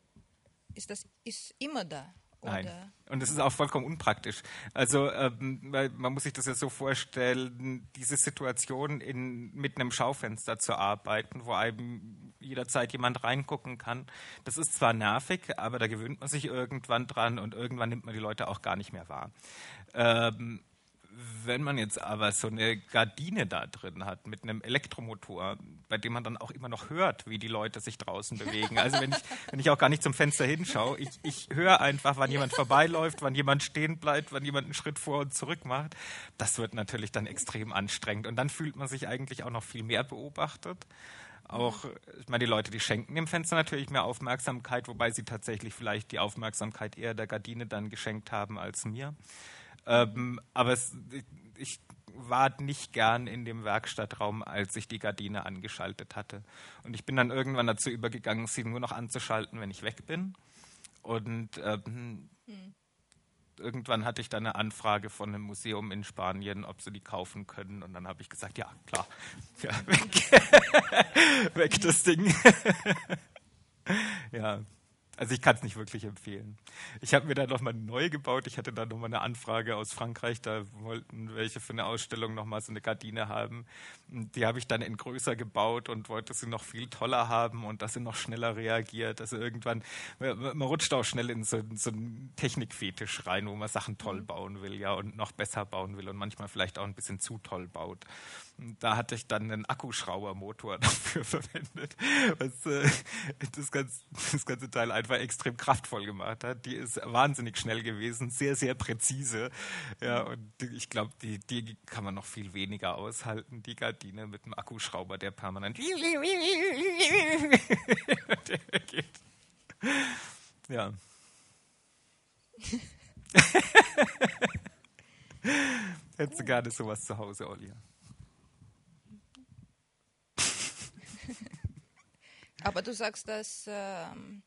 ist das ist immer da? Nein. Und es ist auch vollkommen unpraktisch. Also ähm, man muss sich das ja so vorstellen, diese Situation in, mit einem Schaufenster zu arbeiten, wo einem jederzeit jemand reingucken kann. Das ist zwar nervig, aber da gewöhnt man sich irgendwann dran und irgendwann nimmt man die Leute auch gar nicht mehr wahr. Ähm, wenn man jetzt aber so eine Gardine da drin hat mit einem Elektromotor, bei dem man dann auch immer noch hört, wie die Leute sich draußen bewegen. Also wenn ich, wenn ich auch gar nicht zum Fenster hinschaue, ich, ich höre einfach, wann jemand vorbeiläuft, wann jemand stehen bleibt, wann jemand einen Schritt vor und zurück macht. Das wird natürlich dann extrem anstrengend. Und dann fühlt man sich eigentlich auch noch viel mehr beobachtet. Auch, ich meine, die Leute, die schenken dem Fenster natürlich mehr Aufmerksamkeit, wobei sie tatsächlich vielleicht die Aufmerksamkeit eher der Gardine dann geschenkt haben als mir. Ähm, aber es, ich war nicht gern in dem Werkstattraum, als ich die Gardine angeschaltet hatte. Und ich bin dann irgendwann dazu übergegangen, sie nur noch anzuschalten, wenn ich weg bin. Und ähm, hm. irgendwann hatte ich dann eine Anfrage von einem Museum in Spanien, ob sie die kaufen können. Und dann habe ich gesagt, ja, klar, ja, weg, *laughs* weg das Ding. *laughs* ja. Also ich kann es nicht wirklich empfehlen. Ich habe mir da nochmal neu gebaut. Ich hatte da nochmal eine Anfrage aus Frankreich. Da wollten welche für eine Ausstellung nochmal so eine Gardine haben. Die habe ich dann in größer gebaut und wollte sie noch viel toller haben und dass sie noch schneller reagiert. Also irgendwann, man rutscht auch schnell in so, so einen Technikfetisch rein, wo man Sachen toll mhm. bauen will, ja, und noch besser bauen will und manchmal vielleicht auch ein bisschen zu toll baut. Da hatte ich dann einen Akkuschraubermotor *laughs* dafür verwendet, was äh, das, ganz, das, ganze Teil einfach extrem kraftvoll gemacht hat. Die ist wahnsinnig schnell gewesen, sehr, sehr präzise. Ja, und ich glaube, die, die kann man noch viel weniger aushalten, die Gardine mit einem Akkuschrauber, der permanent geht. *laughs* Ja. *laughs* Hättest du gerne sowas zu Hause, Olli? *laughs* Aber du sagst, dass ähm,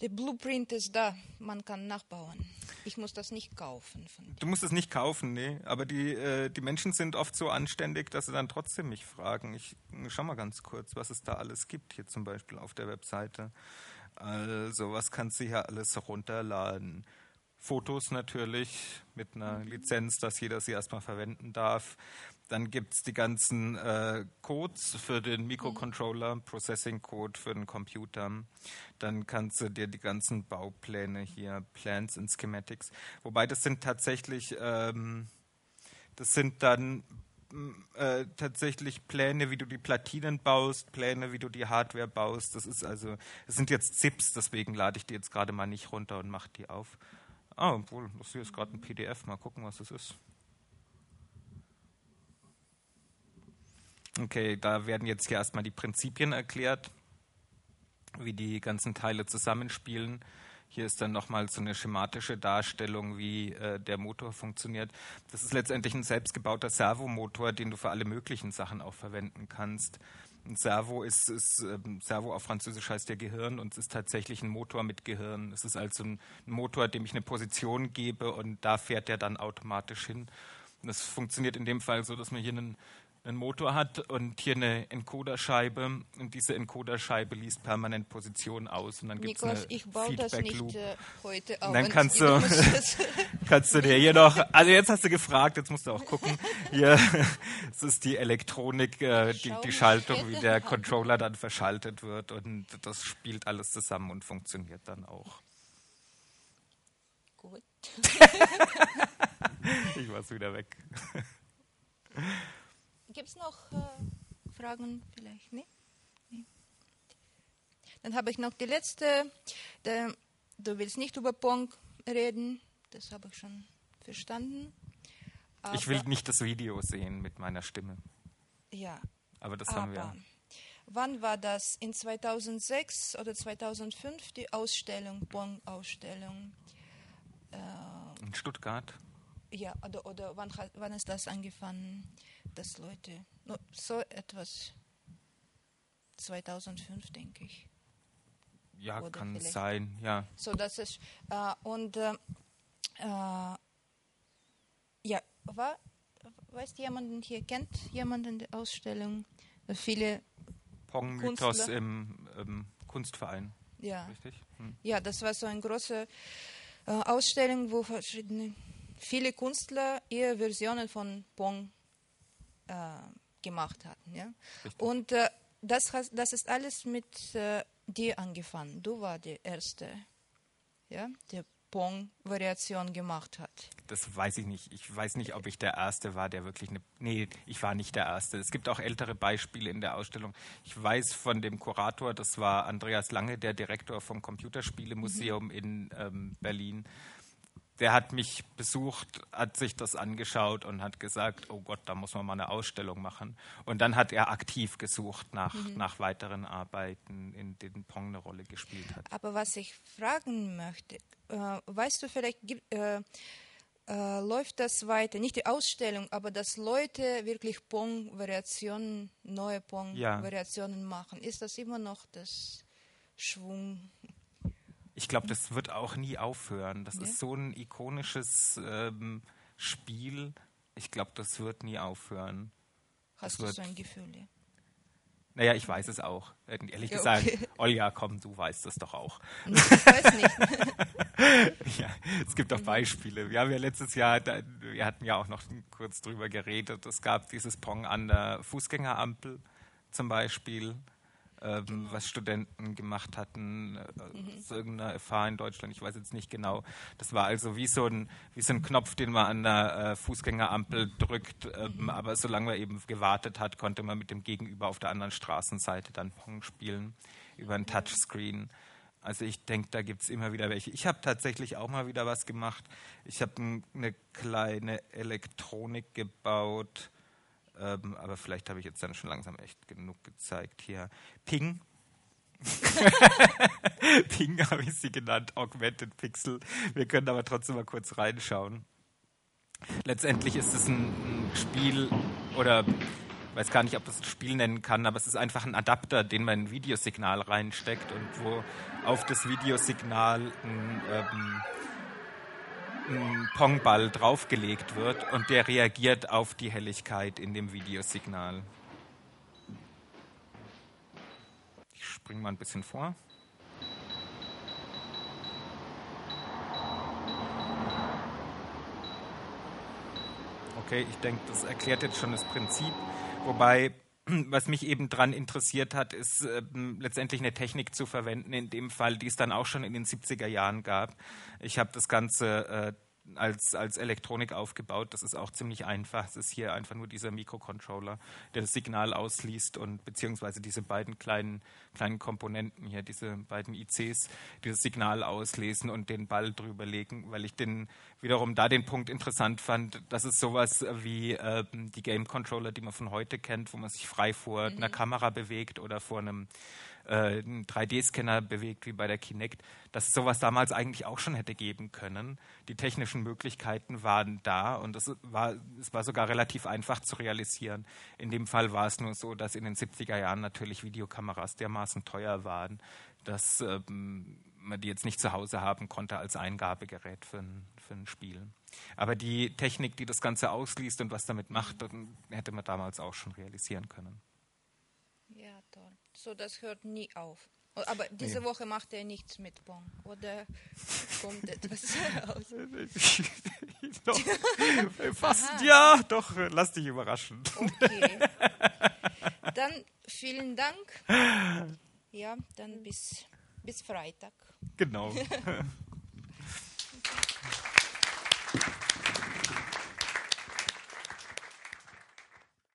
der Blueprint ist da, man kann nachbauen. Ich muss das nicht kaufen. du musst es nicht kaufen, nee. Aber die, äh, die Menschen sind oft so anständig, dass sie dann trotzdem mich fragen. Ich schau mal ganz kurz, was es da alles gibt, hier zum Beispiel auf der Webseite. Also, was kannst du hier alles runterladen? Fotos natürlich mit einer mhm. Lizenz, dass jeder sie erstmal verwenden darf. Dann gibt es die ganzen äh, Codes für den Mikrocontroller, mhm. Processing Code für den Computer. Dann kannst du dir die ganzen Baupläne hier, Plans und Schematics. Wobei das sind tatsächlich, ähm, das sind dann äh, tatsächlich Pläne, wie du die Platinen baust, Pläne, wie du die Hardware baust. Das ist also, es sind jetzt ZIPs, deswegen lade ich die jetzt gerade mal nicht runter und mache die auf. Ah, obwohl, das hier ist gerade ein PDF. Mal gucken, was das ist. Okay, da werden jetzt hier erstmal die Prinzipien erklärt, wie die ganzen Teile zusammenspielen. Hier ist dann nochmal so eine schematische Darstellung, wie äh, der Motor funktioniert. Das ist letztendlich ein selbstgebauter Servomotor, den du für alle möglichen Sachen auch verwenden kannst. Ein Servo ist, ist ähm, Servo auf Französisch heißt ja Gehirn und es ist tatsächlich ein Motor mit Gehirn. Es ist also ein, Motor, dem ich eine Position gebe und da fährt er dann automatisch hin. Und das funktioniert in dem Fall so, dass man hier einen einen Motor hat und hier eine Encoderscheibe und diese Encoderscheibe liest permanent Position aus und dann gibt es eine ich baue das nicht äh, dann kannst du, *laughs* kannst du dir hier noch, also jetzt hast du gefragt, jetzt musst du auch gucken, hier, *laughs* es ist die Elektronik, äh, die, die Schaltung, wie der Controller dann verschaltet wird und das spielt alles zusammen und funktioniert dann auch. Gut. *laughs* ich war's wieder weg. Gibt es noch äh, Fragen vielleicht? Nee? nee? Dann habe ich noch die letzte. Der, du willst nicht über Pong reden, das habe ich schon verstanden. Aber ich will nicht das Video sehen mit meiner Stimme. Ja. Aber das aber haben wir. Wann war das? In 2006 oder 2005 die Ausstellung, Pong-Ausstellung? Äh, In Stuttgart? Ja, oder, oder wann, wann ist das angefangen? Dass Leute, so etwas 2005, denke ich. Ja, Oder kann vielleicht. sein, ja. So, das ist, äh, und äh, äh, ja, war, weißt jemanden hier, kennt jemanden die Ausstellung? Viele Pong-Mythos im, im, Kunstverein. Ja. Richtig? Hm. Ja, das war so eine große äh, Ausstellung, wo verschiedene, viele Künstler ihre Versionen von Pong äh, gemacht hatten. Ja? Und äh, das, das ist alles mit äh, dir angefangen. Du war der Erste, ja? der Pong-Variation gemacht hat. Das weiß ich nicht. Ich weiß nicht, ob ich der Erste war, der wirklich eine. Nee, ich war nicht der Erste. Es gibt auch ältere Beispiele in der Ausstellung. Ich weiß von dem Kurator, das war Andreas Lange, der Direktor vom Computerspielemuseum mhm. in ähm, Berlin der hat mich besucht, hat sich das angeschaut und hat gesagt, oh Gott, da muss man mal eine Ausstellung machen. Und dann hat er aktiv gesucht nach, mhm. nach weiteren Arbeiten, in denen Pong eine Rolle gespielt hat. Aber was ich fragen möchte, äh, weißt du vielleicht, äh, äh, läuft das weiter, nicht die Ausstellung, aber dass Leute wirklich Pong-Variationen, neue Pong-Variationen ja. machen, ist das immer noch das Schwung? Ich glaube, das wird auch nie aufhören. Das ja. ist so ein ikonisches ähm, Spiel. Ich glaube, das wird nie aufhören. Hast das du so ein Gefühl? Ja? Naja, ich weiß es auch. Ehrlich ja, gesagt, okay. *laughs* Olja, komm, du weißt es doch auch. Ich weiß nicht. *laughs* ja, es gibt auch Beispiele. Wir haben ja letztes Jahr, wir hatten ja auch noch kurz drüber geredet, es gab dieses Pong an der Fußgängerampel zum Beispiel. Ähm, was Studenten gemacht hatten, äh, mhm. aus irgendeiner FH in Deutschland, ich weiß jetzt nicht genau. Das war also wie so ein, wie so ein Knopf, den man an der äh, Fußgängerampel drückt, ähm, mhm. aber solange man eben gewartet hat, konnte man mit dem Gegenüber auf der anderen Straßenseite dann Pong spielen über ein Touchscreen. Also ich denke, da gibt es immer wieder welche. Ich habe tatsächlich auch mal wieder was gemacht. Ich habe eine kleine Elektronik gebaut, ähm, aber vielleicht habe ich jetzt dann schon langsam echt genug gezeigt. Hier Ping. *laughs* Ping habe ich sie genannt, Augmented Pixel. Wir können aber trotzdem mal kurz reinschauen. Letztendlich ist es ein, ein Spiel oder weiß gar nicht, ob das ein Spiel nennen kann, aber es ist einfach ein Adapter, den man ein Videosignal reinsteckt und wo auf das Videosignal ein, ähm, ein Pongball draufgelegt wird und der reagiert auf die Helligkeit in dem Videosignal. Ich springe mal ein bisschen vor. Okay, ich denke, das erklärt jetzt schon das Prinzip. Wobei, was mich eben daran interessiert hat, ist äh, letztendlich eine Technik zu verwenden, in dem Fall, die es dann auch schon in den 70er Jahren gab. Ich habe das Ganze äh, als, als Elektronik aufgebaut. Das ist auch ziemlich einfach. Es ist hier einfach nur dieser Mikrocontroller, der das Signal ausliest und beziehungsweise diese beiden kleinen, kleinen Komponenten hier, diese beiden ICs, die das Signal auslesen und den Ball drüber legen, weil ich den wiederum da den Punkt interessant fand, dass es sowas wie äh, die Game Controller, die man von heute kennt, wo man sich frei vor mhm. einer Kamera bewegt oder vor einem äh, einen 3D-Scanner bewegt wie bei der Kinect, dass es sowas damals eigentlich auch schon hätte geben können. Die technischen Möglichkeiten waren da und es war, es war sogar relativ einfach zu realisieren. In dem Fall war es nur so, dass in den 70er Jahren natürlich Videokameras dermaßen teuer waren, dass ähm, man die jetzt nicht zu Hause haben konnte als Eingabegerät für ein, für ein Spiel. Aber die Technik, die das Ganze ausliest und was damit macht, hätte man damals auch schon realisieren können. Ja. So, das hört nie auf. Aber diese nee. Woche macht er nichts mit Bon. Oder kommt etwas *laughs* raus? *laughs* Fast Aha. ja, doch, lass dich überraschen. Okay. *laughs* Dann vielen Dank. Ja, dann bis, bis Freitag. Genau.